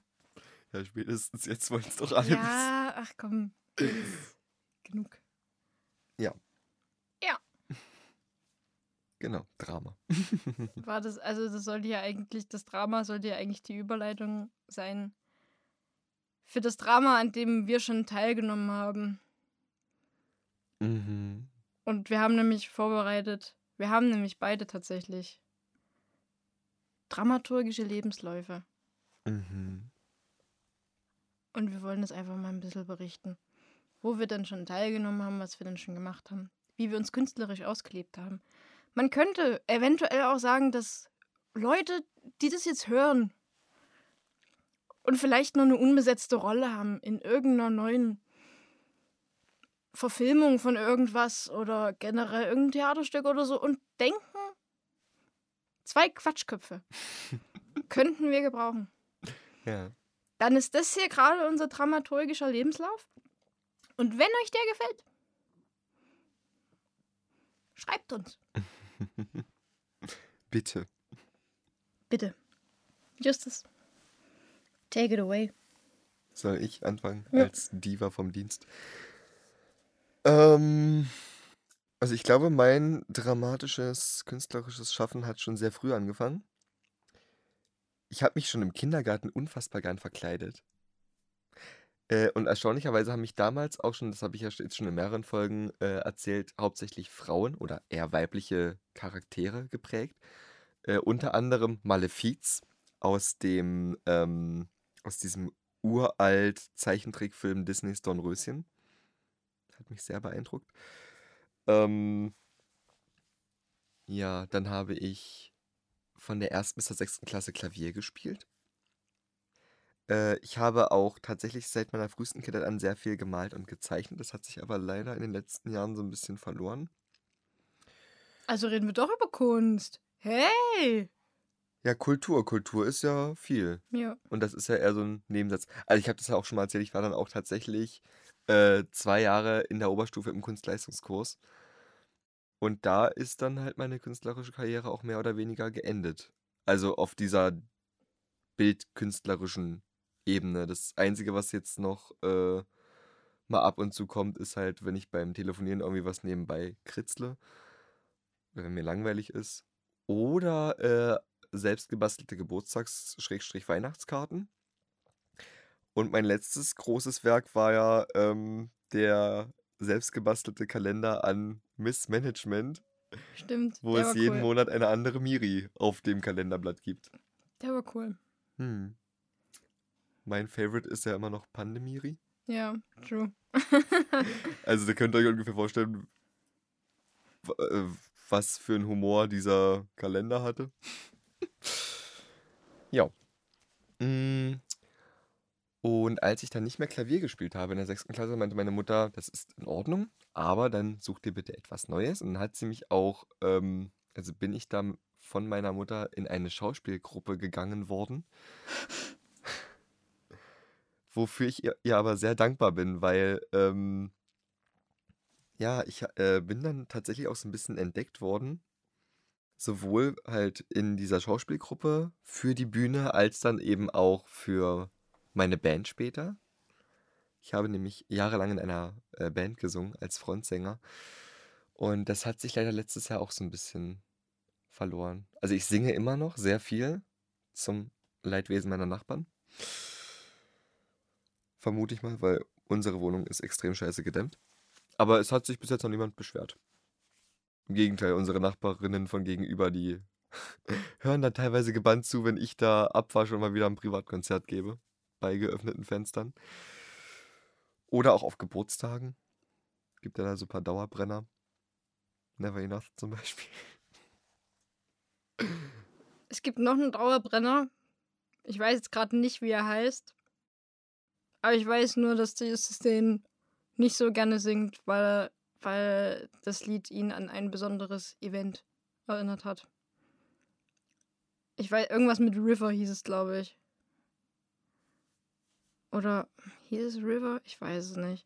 Ja, spätestens jetzt wollen es doch alle wissen. Ja, ach komm. Genug. Genau, Drama. War das, also das sollte ja eigentlich, das Drama sollte ja eigentlich die Überleitung sein für das Drama, an dem wir schon teilgenommen haben. Mhm. Und wir haben nämlich vorbereitet, wir haben nämlich beide tatsächlich dramaturgische Lebensläufe. Mhm. Und wir wollen das einfach mal ein bisschen berichten. Wo wir dann schon teilgenommen haben, was wir dann schon gemacht haben, wie wir uns künstlerisch ausgelebt haben. Man könnte eventuell auch sagen, dass Leute, die das jetzt hören und vielleicht noch eine unbesetzte Rolle haben in irgendeiner neuen Verfilmung von irgendwas oder generell irgendein Theaterstück oder so und denken, zwei Quatschköpfe könnten wir gebrauchen Ja. dann ist das hier gerade unser dramaturgischer Lebenslauf. Und wenn euch der gefällt, schreibt uns. Bitte. Bitte. Justus. Take it away. Soll ich anfangen Ja. als Diva vom Dienst? Ähm, also ich glaube, mein dramatisches, künstlerisches Schaffen hat schon sehr früh angefangen. Ich habe mich schon im Kindergarten unfassbar gern verkleidet. Äh, und erstaunlicherweise haben mich damals auch schon, das habe ich ja jetzt schon in mehreren Folgen äh, erzählt, hauptsächlich Frauen oder eher weibliche Charaktere geprägt. Äh, unter anderem Malefiz aus dem, ähm, aus diesem uralt Zeichentrickfilm Disneys Dornröschen. Hat mich sehr beeindruckt. Ähm, ja, dann habe ich von der ersten bis zur sechsten Klasse Klavier gespielt. Äh, ich habe auch tatsächlich seit meiner frühesten Kindheit an sehr viel gemalt und gezeichnet. Das hat sich aber leider in den letzten Jahren so ein bisschen verloren. Also reden wir doch über Kunst. Hey! Ja, Kultur. Kultur ist ja viel. Ja. Und das ist ja eher so ein Nebensatz. Also ich habe das ja auch schon mal erzählt, ich war dann auch tatsächlich äh, zwei Jahre in der Oberstufe im Kunstleistungskurs. Und da ist dann halt meine künstlerische Karriere auch mehr oder weniger geendet. Also auf dieser bildkünstlerischen Ebene. Das Einzige, was jetzt noch äh, mal ab und zu kommt, ist halt, wenn ich beim Telefonieren irgendwie was nebenbei kritzle. Wenn mir langweilig ist. Oder äh, selbst gebastelte Geburtstags-Weihnachtskarten. Und mein letztes großes Werk war ja ähm, der selbstgebastelte Kalender an Miss Management, Stimmt. wo es jeden cool. Monat eine andere Miri auf dem Kalenderblatt gibt. Der war cool. Hm. Mein Favorite ist ja immer noch Pandemiri. Ja, true. Also da könnt ihr euch ungefähr vorstellen, äh, was für ein Humor dieser Kalender hatte. ja. Mm. Und als ich dann nicht mehr Klavier gespielt habe in der sechsten Klasse, meinte meine Mutter, das ist in Ordnung, aber dann such dir bitte etwas Neues. Und dann hat sie mich auch, ähm, also bin ich dann von meiner Mutter in eine Schauspielgruppe gegangen worden. Wofür ich ihr, ihr aber sehr dankbar bin, weil ähm, ja, ich äh, bin dann tatsächlich auch so ein bisschen entdeckt worden. Sowohl halt in dieser Schauspielgruppe für die Bühne, als dann eben auch für meine Band später. Ich habe nämlich jahrelang in einer äh, Band gesungen als Frontsänger. Und das hat sich leider letztes Jahr auch so ein bisschen verloren. Also ich singe immer noch sehr viel zum Leidwesen meiner Nachbarn. Vermute ich mal, weil unsere Wohnung ist extrem scheiße gedämmt. Aber es hat sich bis jetzt noch niemand beschwert. Im Gegenteil, unsere Nachbarinnen von gegenüber, die hören da teilweise gebannt zu, wenn ich da abwasche und mal wieder ein Privatkonzert gebe. Bei geöffneten Fenstern. Oder auch auf Geburtstagen. Gibt ja da so ein paar Dauerbrenner. Never Enough zum Beispiel. Es gibt noch einen Dauerbrenner. Ich weiß jetzt gerade nicht, wie er heißt. Aber ich weiß nur, dass Jesus den nicht so gerne singt, weil, weil das Lied ihn an ein besonderes Event erinnert hat. Ich weiß, irgendwas mit River hieß es, glaube ich. Oder hieß es River? Ich weiß es nicht.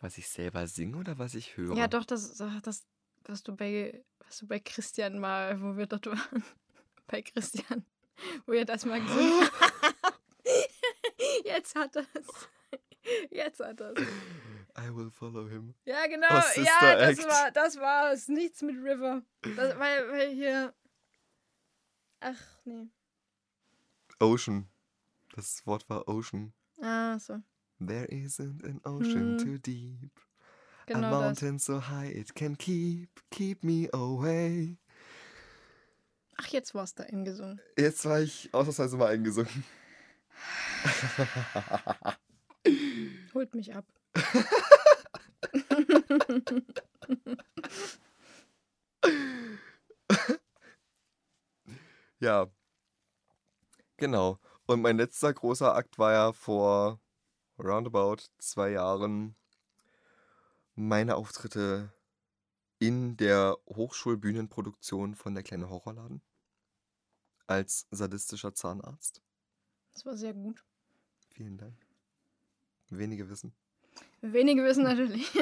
Was ich selber singe oder was ich höre? Ja, doch, das, das, was du bei, was du bei Christian mal, wo wir dort waren. bei Christian. Wo ihr das mal gesungen habt. Jetzt hat er es. Jetzt hat er es. I will follow him. Ja, genau. Oh, ja, das Act. war, das war es. Nichts mit River. Das, weil, weil hier. Ach, nee. Ocean. Das Wort war Ocean. Ah, so. There isn't an ocean Hm. too deep. a Genau das. mountain so high it can keep, keep me away. Ach, jetzt war's da eingesungen. Jetzt war ich ausnahmsweise mal eingesungen. Holt mich ab. Ja. Genau. Und mein letzter großer Akt war ja vor roundabout zwei Jahren meine Auftritte in der Hochschulbühnenproduktion von Der kleine Horrorladen als sadistischer Zahnarzt. Das war sehr gut. Vielen Dank. Wenige wissen. Wenige wissen natürlich.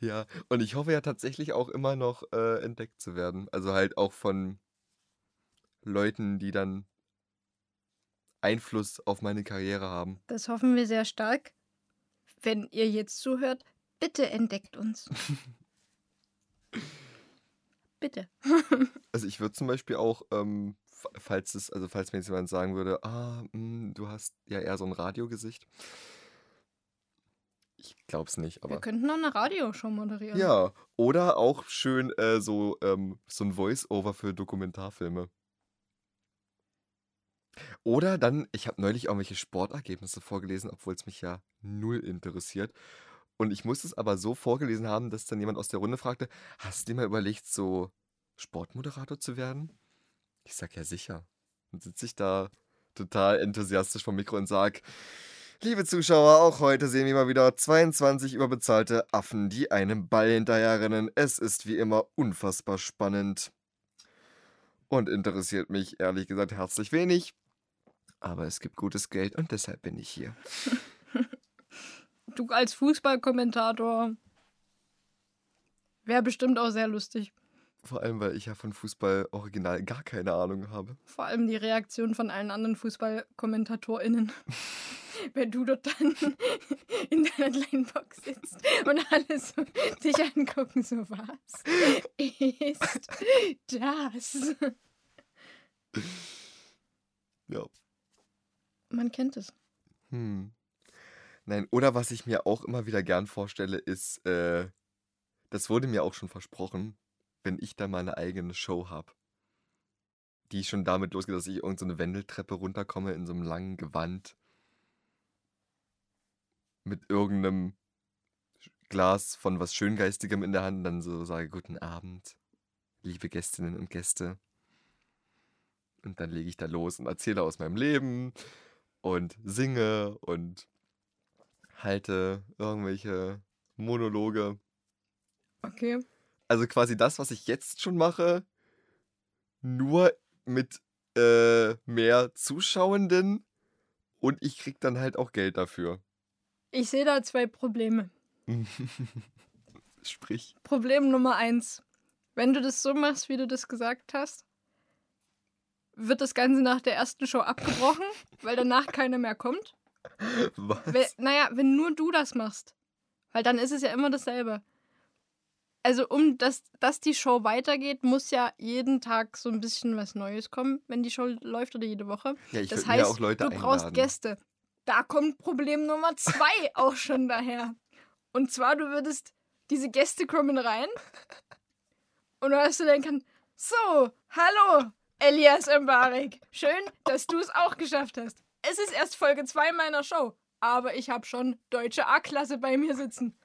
Ja, und ich hoffe ja tatsächlich auch immer noch äh, entdeckt zu werden. Also halt auch von Leuten, die dann Einfluss auf meine Karriere haben. Das hoffen wir sehr stark. Wenn ihr jetzt zuhört, bitte entdeckt uns. bitte. Also ich würde zum Beispiel auch, ähm, falls es, also falls mir jetzt jemand sagen würde, ah, mh, du hast ja eher so ein Radiogesicht. Ich glaub's nicht, Wir aber. könnten noch eine Radioshow moderieren. Ja, oder auch schön äh, so, ähm, so ein Voice-Over für Dokumentarfilme. Oder dann, ich habe neulich irgendwelche Sportergebnisse vorgelesen, obwohl es mich ja null interessiert. Und ich musste es aber so vorgelesen haben, dass dann jemand aus der Runde fragte, hast du dir mal überlegt, so Sportmoderator zu werden? Ich sag ja sicher. Dann sitze ich da total enthusiastisch vom Mikro und sag, liebe Zuschauer, auch heute sehen wir mal wieder 22 überbezahlte Affen, die einem Ball hinterherrennen. Es ist wie immer unfassbar spannend. und interessiert mich ehrlich gesagt herzlich wenig. Aber es gibt gutes Geld und deshalb bin ich hier. Du als Fußballkommentator wäre bestimmt auch sehr lustig. Vor allem, weil ich ja von Fußball original gar keine Ahnung habe. Vor allem die Reaktion von allen anderen FußballkommentatorInnen. Wenn du dort dann in deiner kleinen Box sitzt und alle so dich angucken, so was ist das? Ja. Man kennt es. Hm. Nein, oder was ich mir auch immer wieder gern vorstelle, ist, äh, das wurde mir auch schon versprochen, wenn ich da meine eigene Show habe. Die schon damit losgeht, dass ich irgendeine so Wendeltreppe runterkomme in so einem langen Gewand. Mit irgendeinem Glas von was Schöngeistigem in der Hand und dann so sage, guten Abend, liebe Gästinnen und Gäste. Und dann lege ich da los und erzähle aus meinem Leben und singe und halte irgendwelche Monologe. Okay. Also quasi das, was ich jetzt schon mache, nur mit äh, mehr Zuschauenden und ich krieg dann halt auch Geld dafür. Ich sehe da zwei Probleme. Sprich. Problem Nummer eins. Wenn du das so machst, wie du das gesagt hast, wird das Ganze nach der ersten Show abgebrochen, weil danach keiner mehr kommt. Was? Weil, naja, wenn nur du das machst. Weil dann ist es ja immer dasselbe. Also, um dass, dass die Show weitergeht, muss ja jeden Tag so ein bisschen was Neues kommen, wenn die Show läuft oder jede Woche. Ja, ich das heißt, auch Leute du brauchst einladen. Gäste. Da kommt Problem Nummer zwei auch schon daher. Und zwar, du würdest, diese Gäste kommen rein und du hast du denken, so, hallo, Elias Mbarek. Schön, dass du es auch geschafft hast. Es ist erst Folge 2 meiner Show, aber ich habe schon deutsche A-Klasse bei mir sitzen.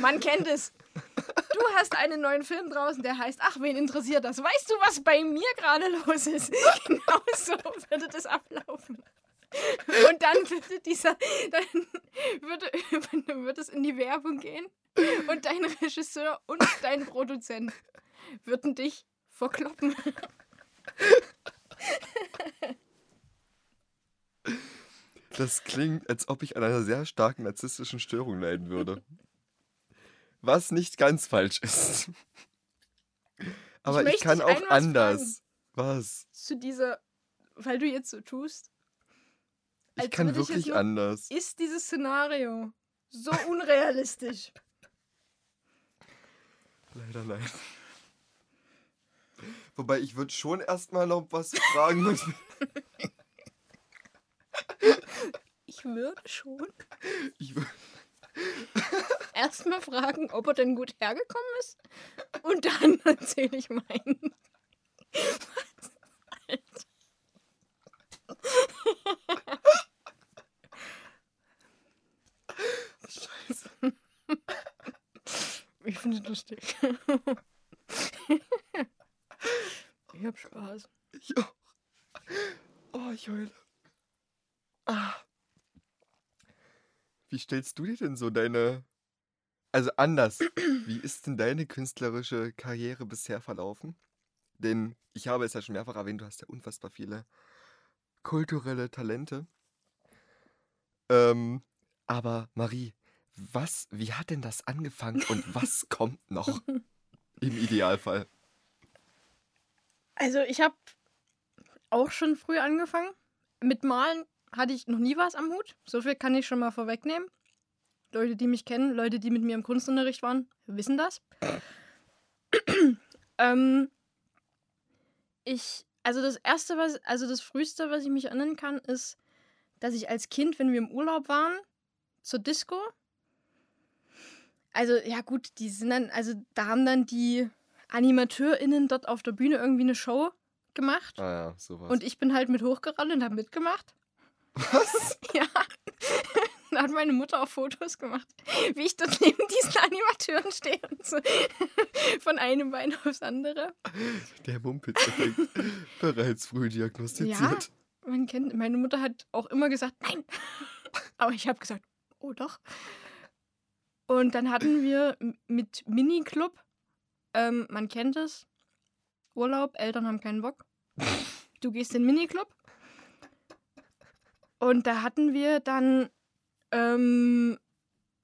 Man kennt es. Du hast einen neuen Film draußen, der heißt, ach, wen interessiert das? Weißt du, was bei mir gerade los ist? Genau so würde das ablaufen. Und dann würde dieser, dann würde, würde es in die Werbung gehen und dein Regisseur und dein Produzent würden dich verkloppen. Das klingt, als ob ich an einer sehr starken narzisstischen Störung leiden würde. Was nicht ganz falsch ist. Aber ich, möchte kann auch anders. Was? Zu dieser, weil du jetzt so tust. Ich kann würde ich wirklich nur- anders. Ist dieses Szenario so unrealistisch? Leider nein. Wobei ich würde schon erstmal noch was fragen müssen. Ich würde schon Ich wür- erstmal fragen, ob er denn gut hergekommen ist. Und dann erzähle ich meinen. Was? Alter. Scheiße. Ich finde es lustig. ich hab Spaß. Ich auch. Oh, ich heule. Ah. Wie stellst du dir denn so deine. Also anders. Wie ist denn deine künstlerische Karriere bisher verlaufen? Denn ich habe es ja schon mehrfach erwähnt, du hast ja unfassbar viele kulturelle Talente. Ähm, aber Marie, was, wie hat denn das angefangen und was kommt noch? Im Idealfall. Also ich habe auch schon früh angefangen. Mit Malen hatte ich noch nie was am Hut. So viel kann ich schon mal vorwegnehmen. Leute, die mich kennen, Leute, die mit mir im Kunstunterricht waren, wissen das. ähm, ich, also das erste, was, also das früheste, was ich mich erinnern kann, ist, dass ich als Kind, wenn wir im Urlaub waren, zur Disco. Also, ja, gut, die sind dann, also da haben dann die AnimateurInnen dort auf der Bühne irgendwie eine Show gemacht. Ah ja, sowas. Und ich bin halt mit hochgerannt und habe mitgemacht. Was? Ja. Da hat meine Mutter auch Fotos gemacht, wie ich dort neben diesen Animateuren stehe und so von einem Bein aufs andere. Der Mumpitz-Effekt bereits früh diagnostiziert. Man kennt, meine Mutter hat auch immer gesagt, nein. Aber ich habe gesagt, oh doch. Und dann hatten wir mit Mini-Club, ähm, man kennt es, Urlaub, Eltern haben keinen Bock. Du gehst in den Miniclub. Und da hatten wir dann ähm,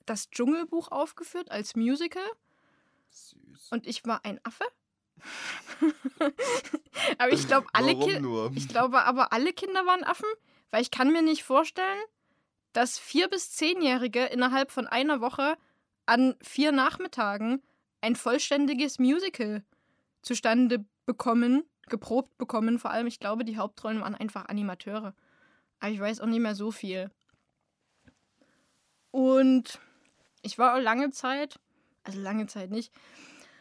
das Dschungelbuch aufgeführt als Musical. Süß. Und ich war ein Affe. aber ich glaube, alle Kinder. Ich glaube aber, alle Kinder waren Affen, weil ich kann mir nicht vorstellen, dass vier- bis zehnjährige innerhalb von einer Woche an vier Nachmittagen ein vollständiges Musical zustande bekommen, geprobt bekommen. Vor allem, ich glaube, die Hauptrollen waren einfach Animateure. Aber ich weiß auch nicht mehr so viel. Und ich war auch lange Zeit, also lange Zeit nicht,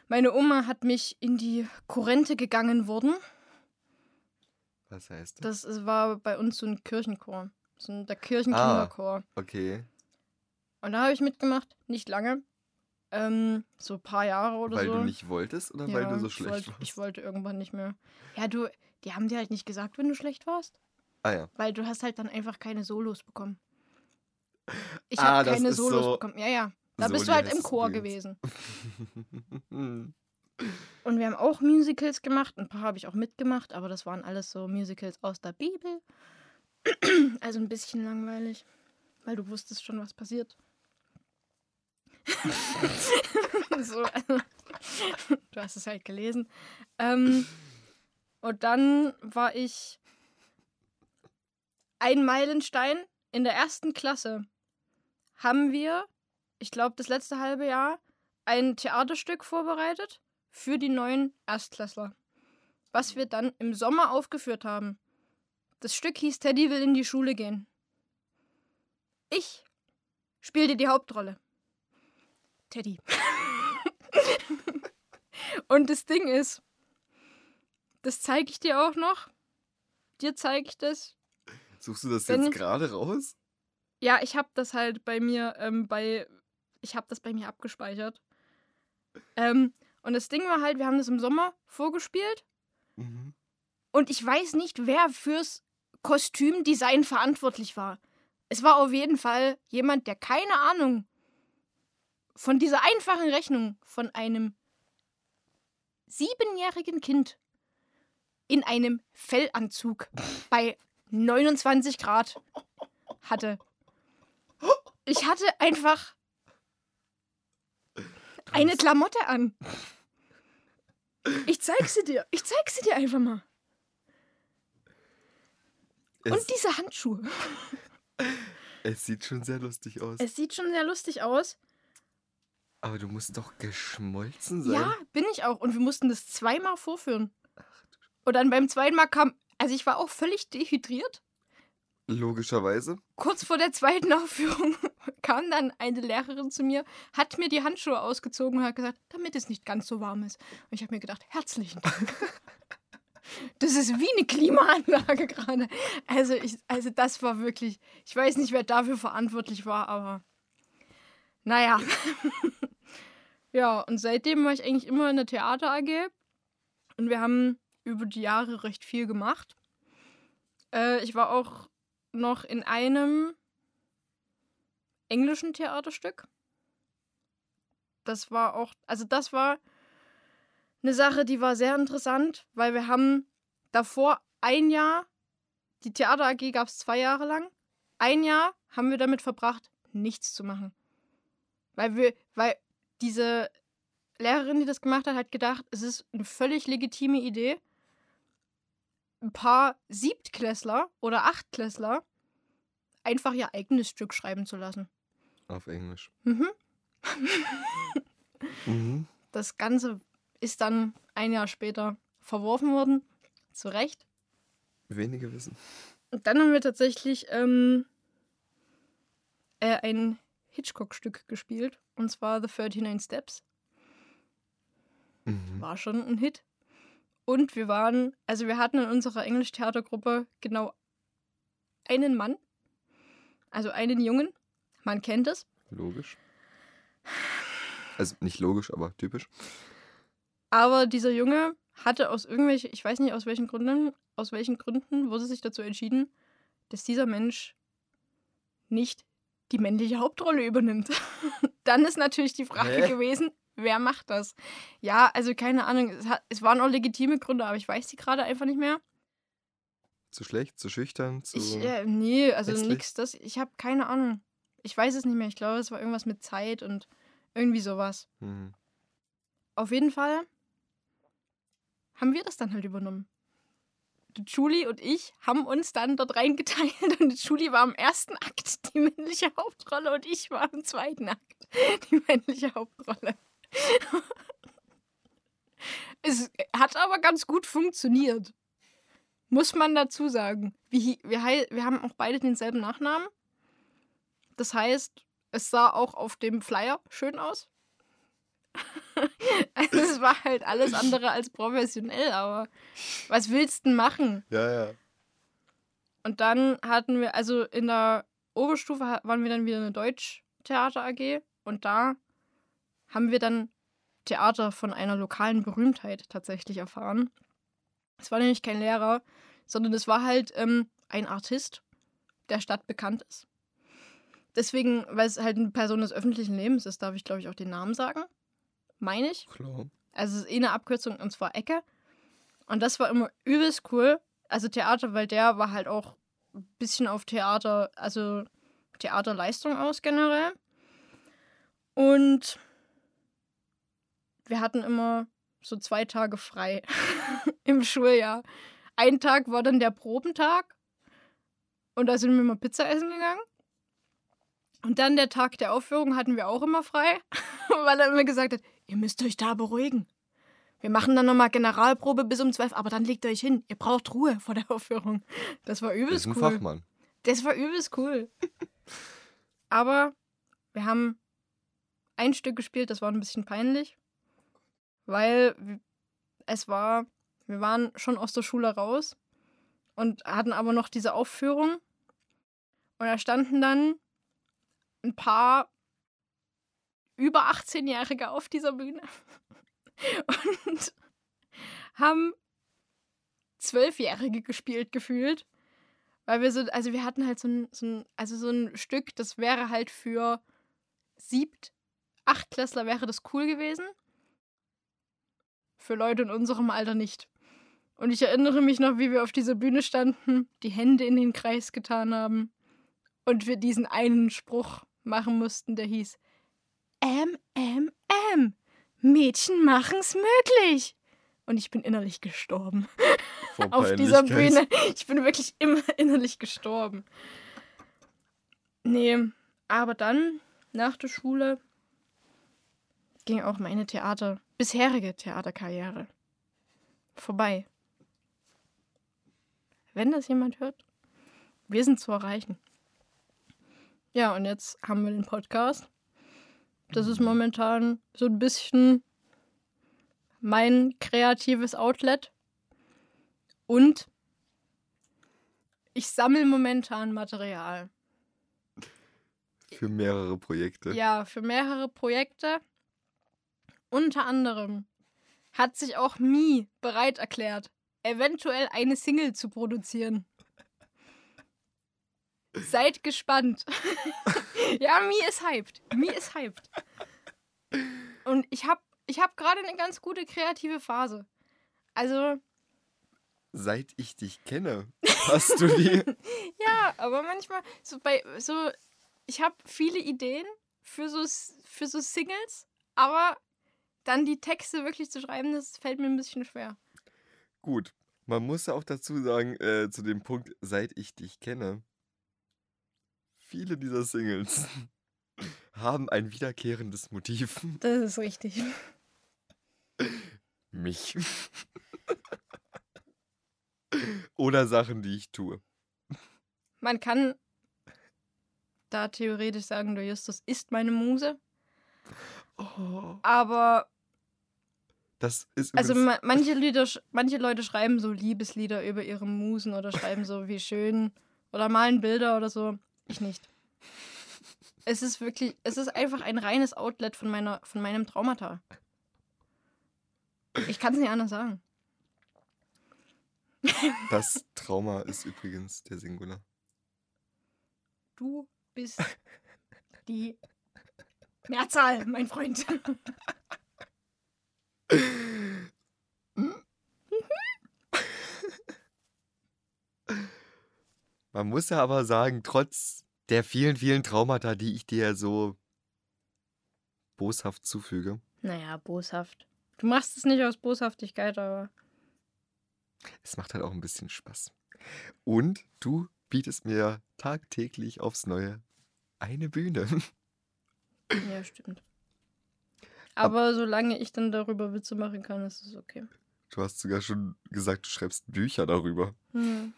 meine Oma hat mich in die Kurrente gegangen worden. Was heißt das? Das war bei uns so ein Kirchenchor. So ein, der Kirchenkinderchor. Okay. Und da habe ich mitgemacht. Nicht lange. Ähm, so ein paar Jahre oder Weil so. du nicht wolltest oder weil Ja, du so schlecht wollte, warst? Ich wollte irgendwann nicht mehr. Ja, du, die haben dir halt nicht gesagt, wenn du schlecht warst. Ah ja. Weil du hast halt dann einfach keine Solos bekommen. Ich Ah, habe keine Solos so- bekommen. Ja, ja. Da bist du halt im Chor gewesen. Und wir haben auch Musicals gemacht. Ein paar habe ich auch mitgemacht, aber das waren alles so Musicals aus der Bibel. Also ein bisschen langweilig, weil du wusstest schon, was passiert. so, also, du hast es halt gelesen. Ähm, und dann war ich ein Meilenstein in der ersten Klasse. Haben wir, ich glaube, das letzte halbe Jahr ein Theaterstück vorbereitet für die neuen Erstklässler, was wir dann im Sommer aufgeführt haben. Das Stück hieß Teddy will in die Schule gehen. Ich spielte die Hauptrolle. Teddy. Und das Ding ist, das zeige ich dir auch noch. Dir zeige ich das. Suchst du das Wenn jetzt gerade raus? Ja, ich habe das halt bei mir ähm, bei. Ich habe das bei mir abgespeichert. Ähm, und das Ding war halt, wir haben das im Sommer vorgespielt. Mhm. Und ich weiß nicht, wer fürs Kostümdesign verantwortlich war. Es war auf jeden Fall jemand, der keine Ahnung von dieser einfachen Rechnung von einem siebenjährigen Kind in einem Fellanzug bei 29 Grad hatte. Ich hatte einfach eine. Klamotte an. Ich zeig sie dir. Ich zeig sie dir einfach mal. Es, Und diese Handschuhe. es sieht schon sehr lustig aus. Es sieht schon sehr lustig aus. Aber du musst doch geschmolzen sein. Ja, bin ich auch. Und wir mussten das zweimal vorführen. Und dann beim zweiten Mal kam, also ich war auch völlig dehydriert. Logischerweise. Kurz vor der zweiten Aufführung kam dann eine Lehrerin zu mir, hat mir die Handschuhe ausgezogen und hat gesagt, damit es nicht ganz so warm ist. Und ich habe mir gedacht, herzlichen Dank. Das ist wie eine Klimaanlage gerade. Also, ich, also das war wirklich, ich weiß nicht, wer dafür verantwortlich war, aber naja. ja, und seitdem war ich eigentlich immer in der Theater AG und wir haben über die Jahre recht viel gemacht. Äh, ich war auch noch in einem englischen Theaterstück. Das war auch, also das war eine Sache, die war sehr interessant, weil wir haben davor ein Jahr, die Theater AG gab es zwei Jahre lang, ein Jahr haben wir damit verbracht, nichts zu machen. Weil wir, weil diese Lehrerin, die das gemacht hat, hat gedacht, es ist eine völlig legitime Idee, ein paar Siebtklässler oder Achtklässler einfach ihr eigenes Stück schreiben zu lassen. Auf Englisch. Mhm. Mhm. Das Ganze ist dann ein Jahr später verworfen worden. Zu Recht. Wenige wissen. Und dann haben wir tatsächlich ähm, äh, ein Hitchcock-Stück gespielt. Und zwar The 39 Steps. Mhm. War schon ein Hit. Und wir waren, also wir hatten in unserer Englisch-Theatergruppe genau einen Mann. Also einen Jungen. Man kennt es. Logisch. Also nicht logisch, aber typisch. Aber dieser Junge hatte aus irgendwelchen, ich weiß nicht aus welchen Gründen, aus welchen Gründen wurde sich dazu entschieden, dass dieser Mensch nicht die männliche Hauptrolle übernimmt. Dann ist natürlich die Frage Hä? gewesen, Wer macht das? Ja, also keine Ahnung. Es, hat, es waren auch legitime Gründe, aber ich weiß die gerade einfach nicht mehr. Zu schlecht, zu schüchtern, zu. Ich, äh, nee, also hässlich? nix. Das, ich habe keine Ahnung. Ich weiß es nicht mehr. Ich glaube, es war irgendwas mit Zeit und irgendwie sowas. Hm. Auf jeden Fall haben wir das dann halt übernommen. Julie und ich haben uns dann dort reingeteilt und Julie war im ersten Akt die männliche Hauptrolle und ich war im zweiten Akt die männliche Hauptrolle. Es hat aber ganz gut funktioniert. Muss man dazu sagen. Wir, wir, wir haben auch beide denselben Nachnamen. Das heißt, es sah auch auf dem Flyer schön aus. also es war halt alles andere als professionell, aber was willst du denn machen? Ja, ja. Und dann hatten wir, also in der Oberstufe waren wir dann wieder eine Deutschtheater AG und da haben wir dann Theater von einer lokalen Berühmtheit tatsächlich erfahren. Es war nämlich kein Lehrer, sondern es war halt ähm, ein Artist, der stadtbekannt ist. Deswegen, weil es halt eine Person des öffentlichen Lebens ist, darf ich glaube ich auch den Namen sagen. Meine ich. Klar. Also es ist eh eine Abkürzung und zwar Ecke. Und das war immer übelst cool. Also Theater, weil der war halt auch ein bisschen auf Theater, also Theaterleistung aus generell. Und wir hatten immer so zwei Tage frei im Schuljahr. Ein Tag war dann der Probentag. Und da sind wir immer Pizza essen gegangen. Und dann der Tag der Aufführung hatten wir auch immer frei, weil er immer gesagt hat, ihr müsst euch da beruhigen. Wir machen dann nochmal Generalprobe bis um 12, aber dann legt euch hin. Ihr braucht Ruhe vor der Aufführung. Das war Das übelst ist ein cool. Fachmann. Das war übelst cool. Aber wir haben ein Stück gespielt, das war ein bisschen peinlich, weil es war, wir waren schon aus der Schule raus und hatten aber noch diese Aufführung. Und da standen dann ein paar über 18-Jährige auf dieser Bühne und haben Zwölfjährige gespielt gefühlt. Weil wir so, also wir hatten halt so ein, so ein, also so ein Stück, das wäre halt für Siebt, Achtklässler wäre das cool gewesen. Für Leute in unserem Alter nicht. Und ich erinnere mich noch, wie wir auf dieser Bühne standen, die Hände in den Kreis getan haben und wir diesen einen Spruch machen mussten, der hieß M, M, M. Mädchen machen's möglich. Und ich bin innerlich gestorben auf dieser. Bühne. Ich bin wirklich immer innerlich gestorben. Nee, aber dann, nach der Schule, ging auch meine Theater, bisherige Theaterkarriere vorbei. Wenn das jemand hört, wir sind zu erreichen. Ja, und jetzt haben wir den Podcast. Das ist momentan so ein bisschen mein kreatives Outlet. Und ich sammle momentan Material. Für mehrere Projekte. Ja, für mehrere Projekte. Unter anderem hat sich auch Mi bereit erklärt, eventuell eine Single zu produzieren. Seid gespannt. ja, Mi ist hyped. Mi ist hyped. Und ich habe ich hab gerade eine ganz gute kreative Phase. Also, Seit ich dich kenne, hast du die. Ja, aber manchmal so bei so ich habe viele Ideen für so für so Singles, aber dann die Texte wirklich zu schreiben, das fällt mir ein bisschen schwer. Gut. Man muss ja auch dazu sagen, äh, zu dem Punkt, seit ich dich kenne, viele dieser Singles haben ein wiederkehrendes Motiv. Das ist richtig. Mich. Oder Sachen, die ich tue. Man kann da theoretisch sagen, der Justus ist meine Muse, Oh, aber das ist also ma manche Lieder, manche Leute schreiben so Liebeslieder über ihre Musen oder schreiben so wie schön oder malen Bilder oder so. Ich nicht. Es ist wirklich, es ist einfach ein reines Outlet von meiner, von meinem Traumata. Ich kann es nicht anders sagen. das Trauma ist übrigens der Singular. Du bist die Mehrzahl, mein Freund. Man muss ja aber sagen, trotz der vielen, vielen Traumata, die ich dir so boshaft zufüge. Naja, boshaft. Du machst es nicht aus Boshaftigkeit, aber. Es macht halt auch ein bisschen Spaß. Und du bietest mir tagtäglich aufs Neue eine Bühne. Ja, stimmt. Aber solange ich dann darüber Witze machen kann, ist es okay. Du hast sogar schon gesagt, du schreibst Bücher darüber. Hm.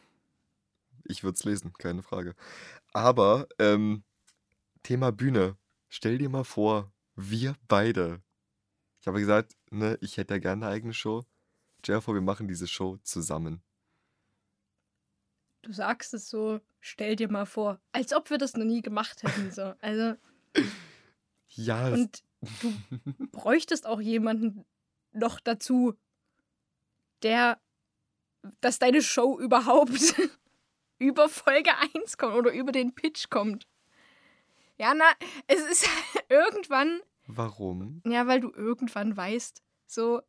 Ich würde es lesen, keine Frage. Aber ähm, Thema Bühne. Stell dir mal vor, wir beide. Ich habe gesagt, ne, ich hätte ja gerne eine eigene Show. Stell dir vor, wir machen diese Show zusammen. Du sagst es so, stell dir mal vor. Als ob wir das noch nie gemacht hätten. So. Also, Ja, und du bräuchtest auch jemanden noch dazu, der, dass deine Show überhaupt über Folge 1 kommt oder über den Pitch kommt. Ja, na, es ist irgendwann, warum? ja, weil du irgendwann weißt, so,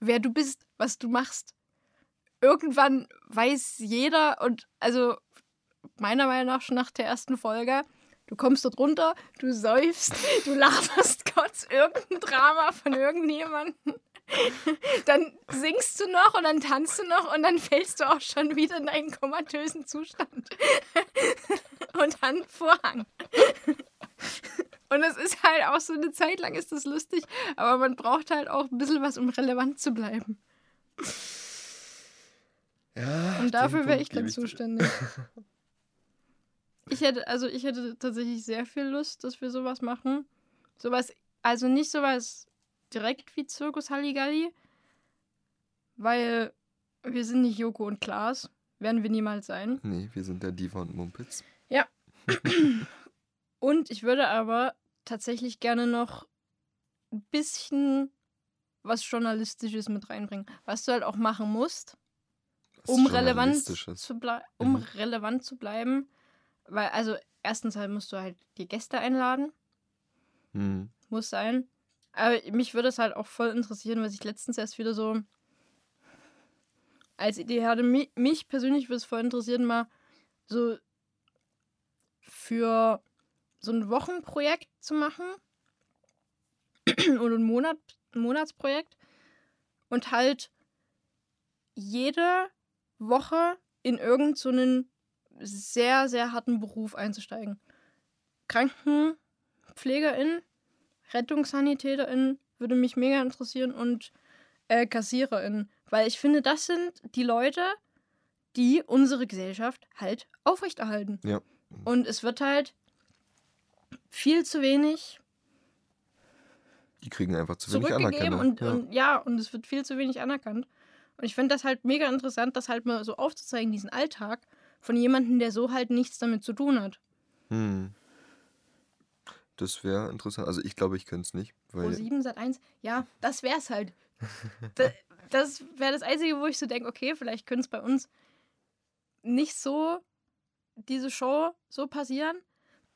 wer du bist, was du machst. Irgendwann weiß jeder und also meiner Meinung nach schon nach der ersten Folge, du kommst dort runter, du säufst, du laberst kurz irgendein Drama von irgendjemandem. Dann singst du noch und dann tanzt du noch und dann fällst du auch schon wieder in einen komatösen Zustand. Und dann Vorhang. Und es ist halt auch so eine Zeit lang ist das lustig, aber man braucht halt auch ein bisschen was, um relevant zu bleiben. Ja. Und dafür wäre ich dann zuständig. Ich hätte, also ich hätte tatsächlich sehr viel Lust, dass wir sowas machen. Sowas, also nicht sowas direkt wie Zirkus Halligalli, weil wir sind nicht Joko und Klaas. Werden wir niemals sein. Nee, wir sind der Diva und Mumpitz. Und ich würde aber tatsächlich gerne noch ein bisschen was Journalistisches mit reinbringen. Was du halt auch machen musst, Was um relevant, zu um Mhm. relevant zu bleiben. Weil, also, erstens halt musst du halt die Gäste einladen. Hm. Muss sein. Aber mich würde es halt auch voll interessieren, was ich letztens erst wieder so als Idee hatte. Mi- Mich persönlich würde es voll interessieren, mal so für so ein Wochenprojekt zu machen oder ein, Monat, Monatsprojekt und halt jede Woche in irgendeinen so sehr, sehr harten Beruf einzusteigen. Krankenpflegerin, RettungssanitäterInnen würde mich mega interessieren und äh, KassiererInnen. Weil ich finde, das sind die Leute, die unsere Gesellschaft halt aufrechterhalten. Ja. Und es wird halt viel zu wenig Die kriegen einfach zu wenig Anerkennung. und ja. ja. und ja, und es wird viel zu wenig anerkannt. Und ich finde das halt mega interessant, das halt mal so aufzuzeigen, diesen Alltag von jemandem, der so halt nichts damit zu tun hat. Hm. Das wäre interessant. Also ich glaube, ich könnte es nicht, Pro weil 7 Sat 1, ja, das wär's halt. Da, das wäre das Einzige, wo ich so denke, okay, vielleicht könnte es bei uns nicht so diese Show so passieren,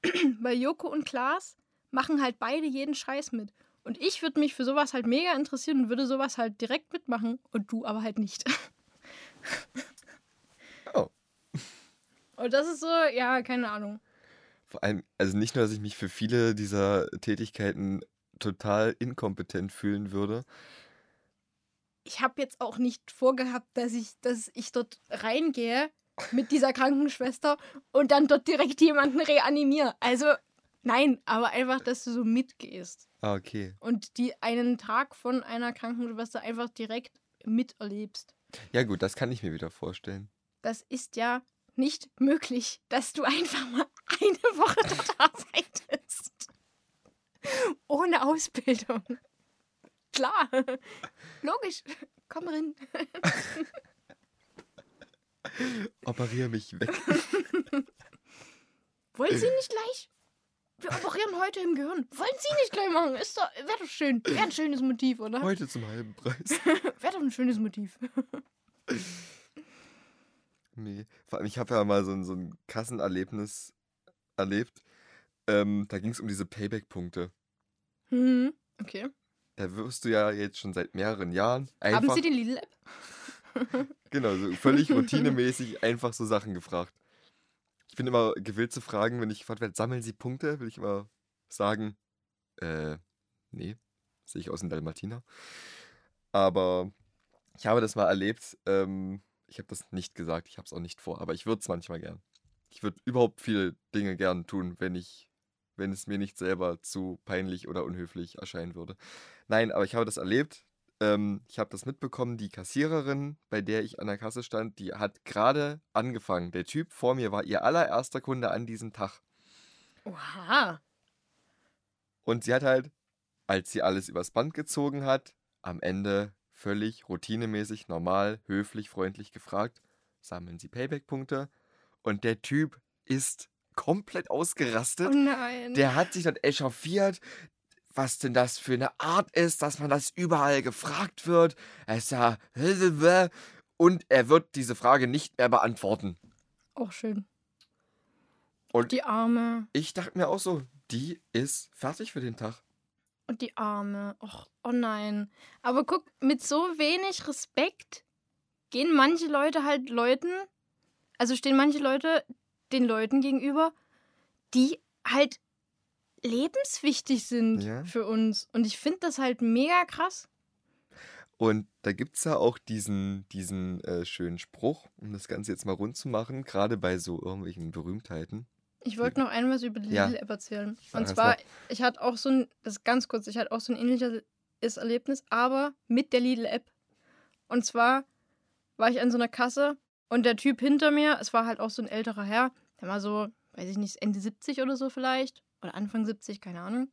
weil Joko und Klaas machen halt beide jeden Scheiß mit. Und ich würde mich für sowas halt mega interessieren und würde sowas halt direkt mitmachen und du aber halt nicht. Und das ist so, ja, keine Ahnung. vor allem, also nicht nur, dass ich mich für viele dieser Tätigkeiten total inkompetent fühlen würde. ich habe jetzt auch nicht vorgehabt, dass ich, dass ich dort reingehe mit dieser Krankenschwester und dann dort direkt jemanden reanimiere. Also nein, aber einfach, dass du so mitgehst Ah, okay. und die einen Tag von einer Krankenschwester einfach direkt miterlebst. Ja gut, das kann ich mir wieder vorstellen. Das ist ja nicht möglich, dass du einfach mal eine Woche dort arbeitest. Ohne Ausbildung. Klar. Logisch. Komm rein. Operiere mich weg. Wollen Sie nicht gleich? Wir operieren heute im Gehirn. Wollen Sie nicht gleich machen? Ist doch, wäre doch schön. Wäre ein schönes Motiv, oder? Heute zum halben Preis. Wäre doch ein schönes Motiv. Nee. Vor allem, ich habe ja mal so ein, so ein Kassenerlebnis erlebt. Ähm, da ging es um diese Payback-Punkte. Hm, okay. da wirst du ja jetzt schon seit mehreren Jahren Haben einfach, Sie die Lidl-App? genau, so völlig routinemäßig einfach so Sachen gefragt. Ich bin immer gewillt zu fragen, wenn ich gefragt werde, sammeln Sie Punkte, will ich immer sagen, äh, nee, sehe ich aus in Dalmatiner. Aber ich habe das mal erlebt, ähm, ich habe das nicht gesagt, ich habe es auch nicht vor, aber ich würde es manchmal gern. Ich würde überhaupt viele Dinge gern tun, wenn ich, wenn es mir nicht selber zu peinlich oder unhöflich erscheinen würde. Nein, aber ich habe das erlebt. Ähm, ich habe das mitbekommen, die Kassiererin, bei der ich an der Kasse stand, die hat gerade angefangen. Der Typ vor mir war ihr allererster Kunde an diesem Tag. Oha. Und sie hat halt, als sie alles übers Band gezogen hat, am Ende völlig routinemäßig, normal, höflich, freundlich gefragt, sammeln Sie Payback-Punkte? Und der Typ ist komplett Oh ausgerastet. nein. Der hat sich dann echauffiert, was denn das für eine Art ist, dass man das überall gefragt wird. Er ist ja. Und er wird diese Frage nicht mehr beantworten. Auch schön. Und Die Arme. ich dachte mir auch so, die ist fertig für den Tag. Und die Arme. Och, oh nein. Aber guck, mit so wenig Respekt gehen manche Leute halt Leuten, also stehen manche Leute den Leuten gegenüber, die halt lebenswichtig sind Ja. für uns. Und ich finde das halt mega krass. Und da gibt es ja auch diesen, diesen äh, schönen Spruch, um das Ganze jetzt mal rund zu machen, gerade bei so irgendwelchen Berühmtheiten. Ich wollte noch einmal was über die Ja. Lidl-App erzählen. Und zwar, mal. ich hatte auch so ein, das ist ganz kurz, ich hatte auch so ein ähnliches Erlebnis, aber mit der Lidl-App. Und zwar war ich an so einer Kasse und der Typ hinter mir, es war halt auch so ein älterer Herr, der war so, weiß ich nicht, Ende 70 oder so vielleicht. Oder Anfang 70, keine Ahnung.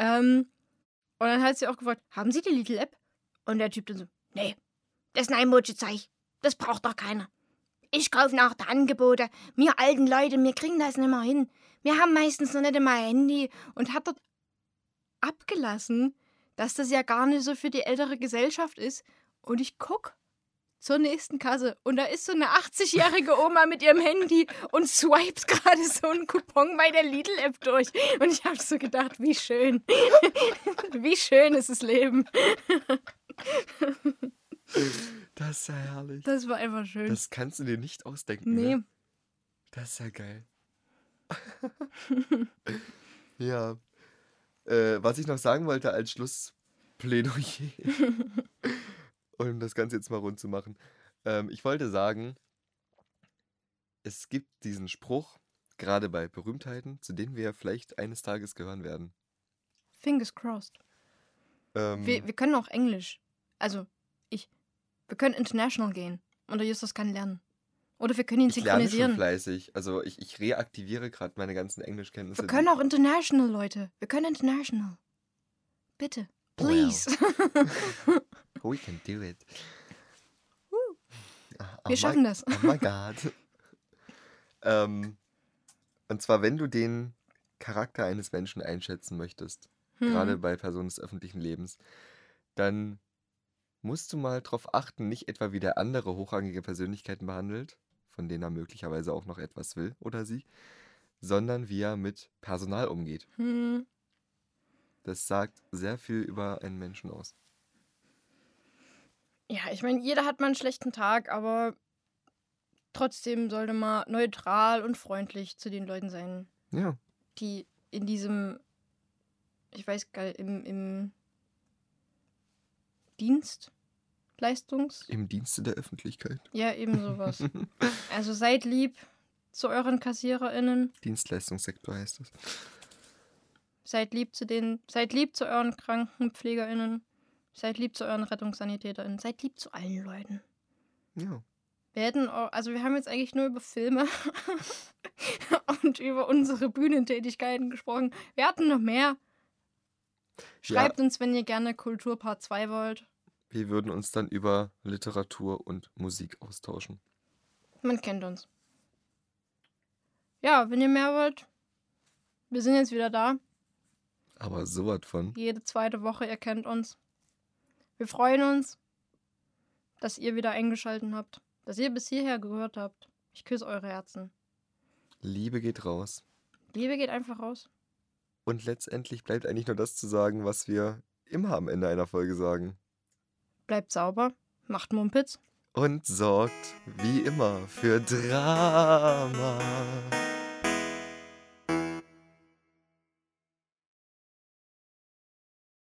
Ähm, und dann hat sie auch gefragt, haben Sie die Lidl-App? Und der Typ dann so, nee, das ist ein Emoji-Zeich. Das braucht doch keiner. Ich kaufe nach der Angebote. Wir alten Leute, wir kriegen das nicht mehr hin. Wir haben meistens noch nicht einmal ein Handy. Und hat dort abgelassen, dass das ja gar nicht so für die ältere Gesellschaft ist. Und ich guck zur nächsten Kasse und da ist so eine 80-jährige Oma mit ihrem Handy und swipes gerade so einen Coupon bei der Lidl-App durch. Und ich habe so gedacht, wie schön. wie schön ist das Leben. Das ist ja herrlich. Das war einfach schön. Das kannst du dir nicht ausdenken. nee, Ne? Das ist ja geil. ja. Äh, was ich noch sagen wollte als Schlussplädoyer, um das Ganze jetzt mal rund zu machen. Ähm, ich wollte sagen, es gibt diesen Spruch, gerade bei Berühmtheiten, zu denen wir vielleicht eines Tages gehören werden. fingers crossed. Ähm, Wir, wir können auch Englisch. Also, ich. Wir können international gehen. Und der Justus kann lernen. Oder wir können ihn ich lerne schon synchronisieren. fleißig. Also ich, ich reaktiviere gerade meine ganzen Englischkenntnisse. Wir können auch international, Leute. Wir können international. Bitte. Please. We can do it. Ah, oh Wir my- schaffen das. Oh my God. ähm, und zwar, wenn du den Charakter eines Menschen einschätzen möchtest, gerade Hm. bei Personen des öffentlichen Lebens, dann musst du mal darauf achten, nicht etwa wie der andere hochrangige Persönlichkeiten behandelt, von denen er möglicherweise auch noch etwas will oder sie, sondern wie er mit Personal umgeht. Hm. Das sagt sehr viel über einen Menschen aus. Ja, ich meine, jeder hat mal einen schlechten Tag, aber trotzdem sollte man neutral und freundlich zu den Leuten sein, Ja, die in diesem, ich weiß gar nicht, im, im Dienst, Leistungs, im Dienste der Öffentlichkeit. ja, eben sowas. also seid lieb zu euren KassiererInnen, Dienstleistungssektor heißt das. seid lieb zu den, seid lieb zu euren KrankenpflegerInnen, seid lieb zu euren RettungssanitäterInnen, seid lieb zu allen Leuten. Ja. Wir hätten auch, also wir haben jetzt eigentlich nur über Filme und über unsere Bühnentätigkeiten gesprochen. Wir hatten noch mehr. Schreibt uns, wenn ihr gerne Kulturpart 2 wollt. Wir würden uns dann über Literatur und Musik austauschen. Man kennt uns. Ja, wenn ihr mehr wollt, wir sind jetzt wieder da. Aber sowas von. Jede zweite Woche, ihr kennt uns. Wir freuen uns, dass ihr wieder eingeschaltet habt. Dass ihr bis hierher gehört habt. Ich küsse eure Herzen. Liebe geht raus. Liebe geht einfach raus. Und letztendlich bleibt eigentlich nur das zu sagen, was wir immer am Ende einer Folge sagen. Bleibt sauber, macht Mumpitz. Und sorgt wie immer für Drama.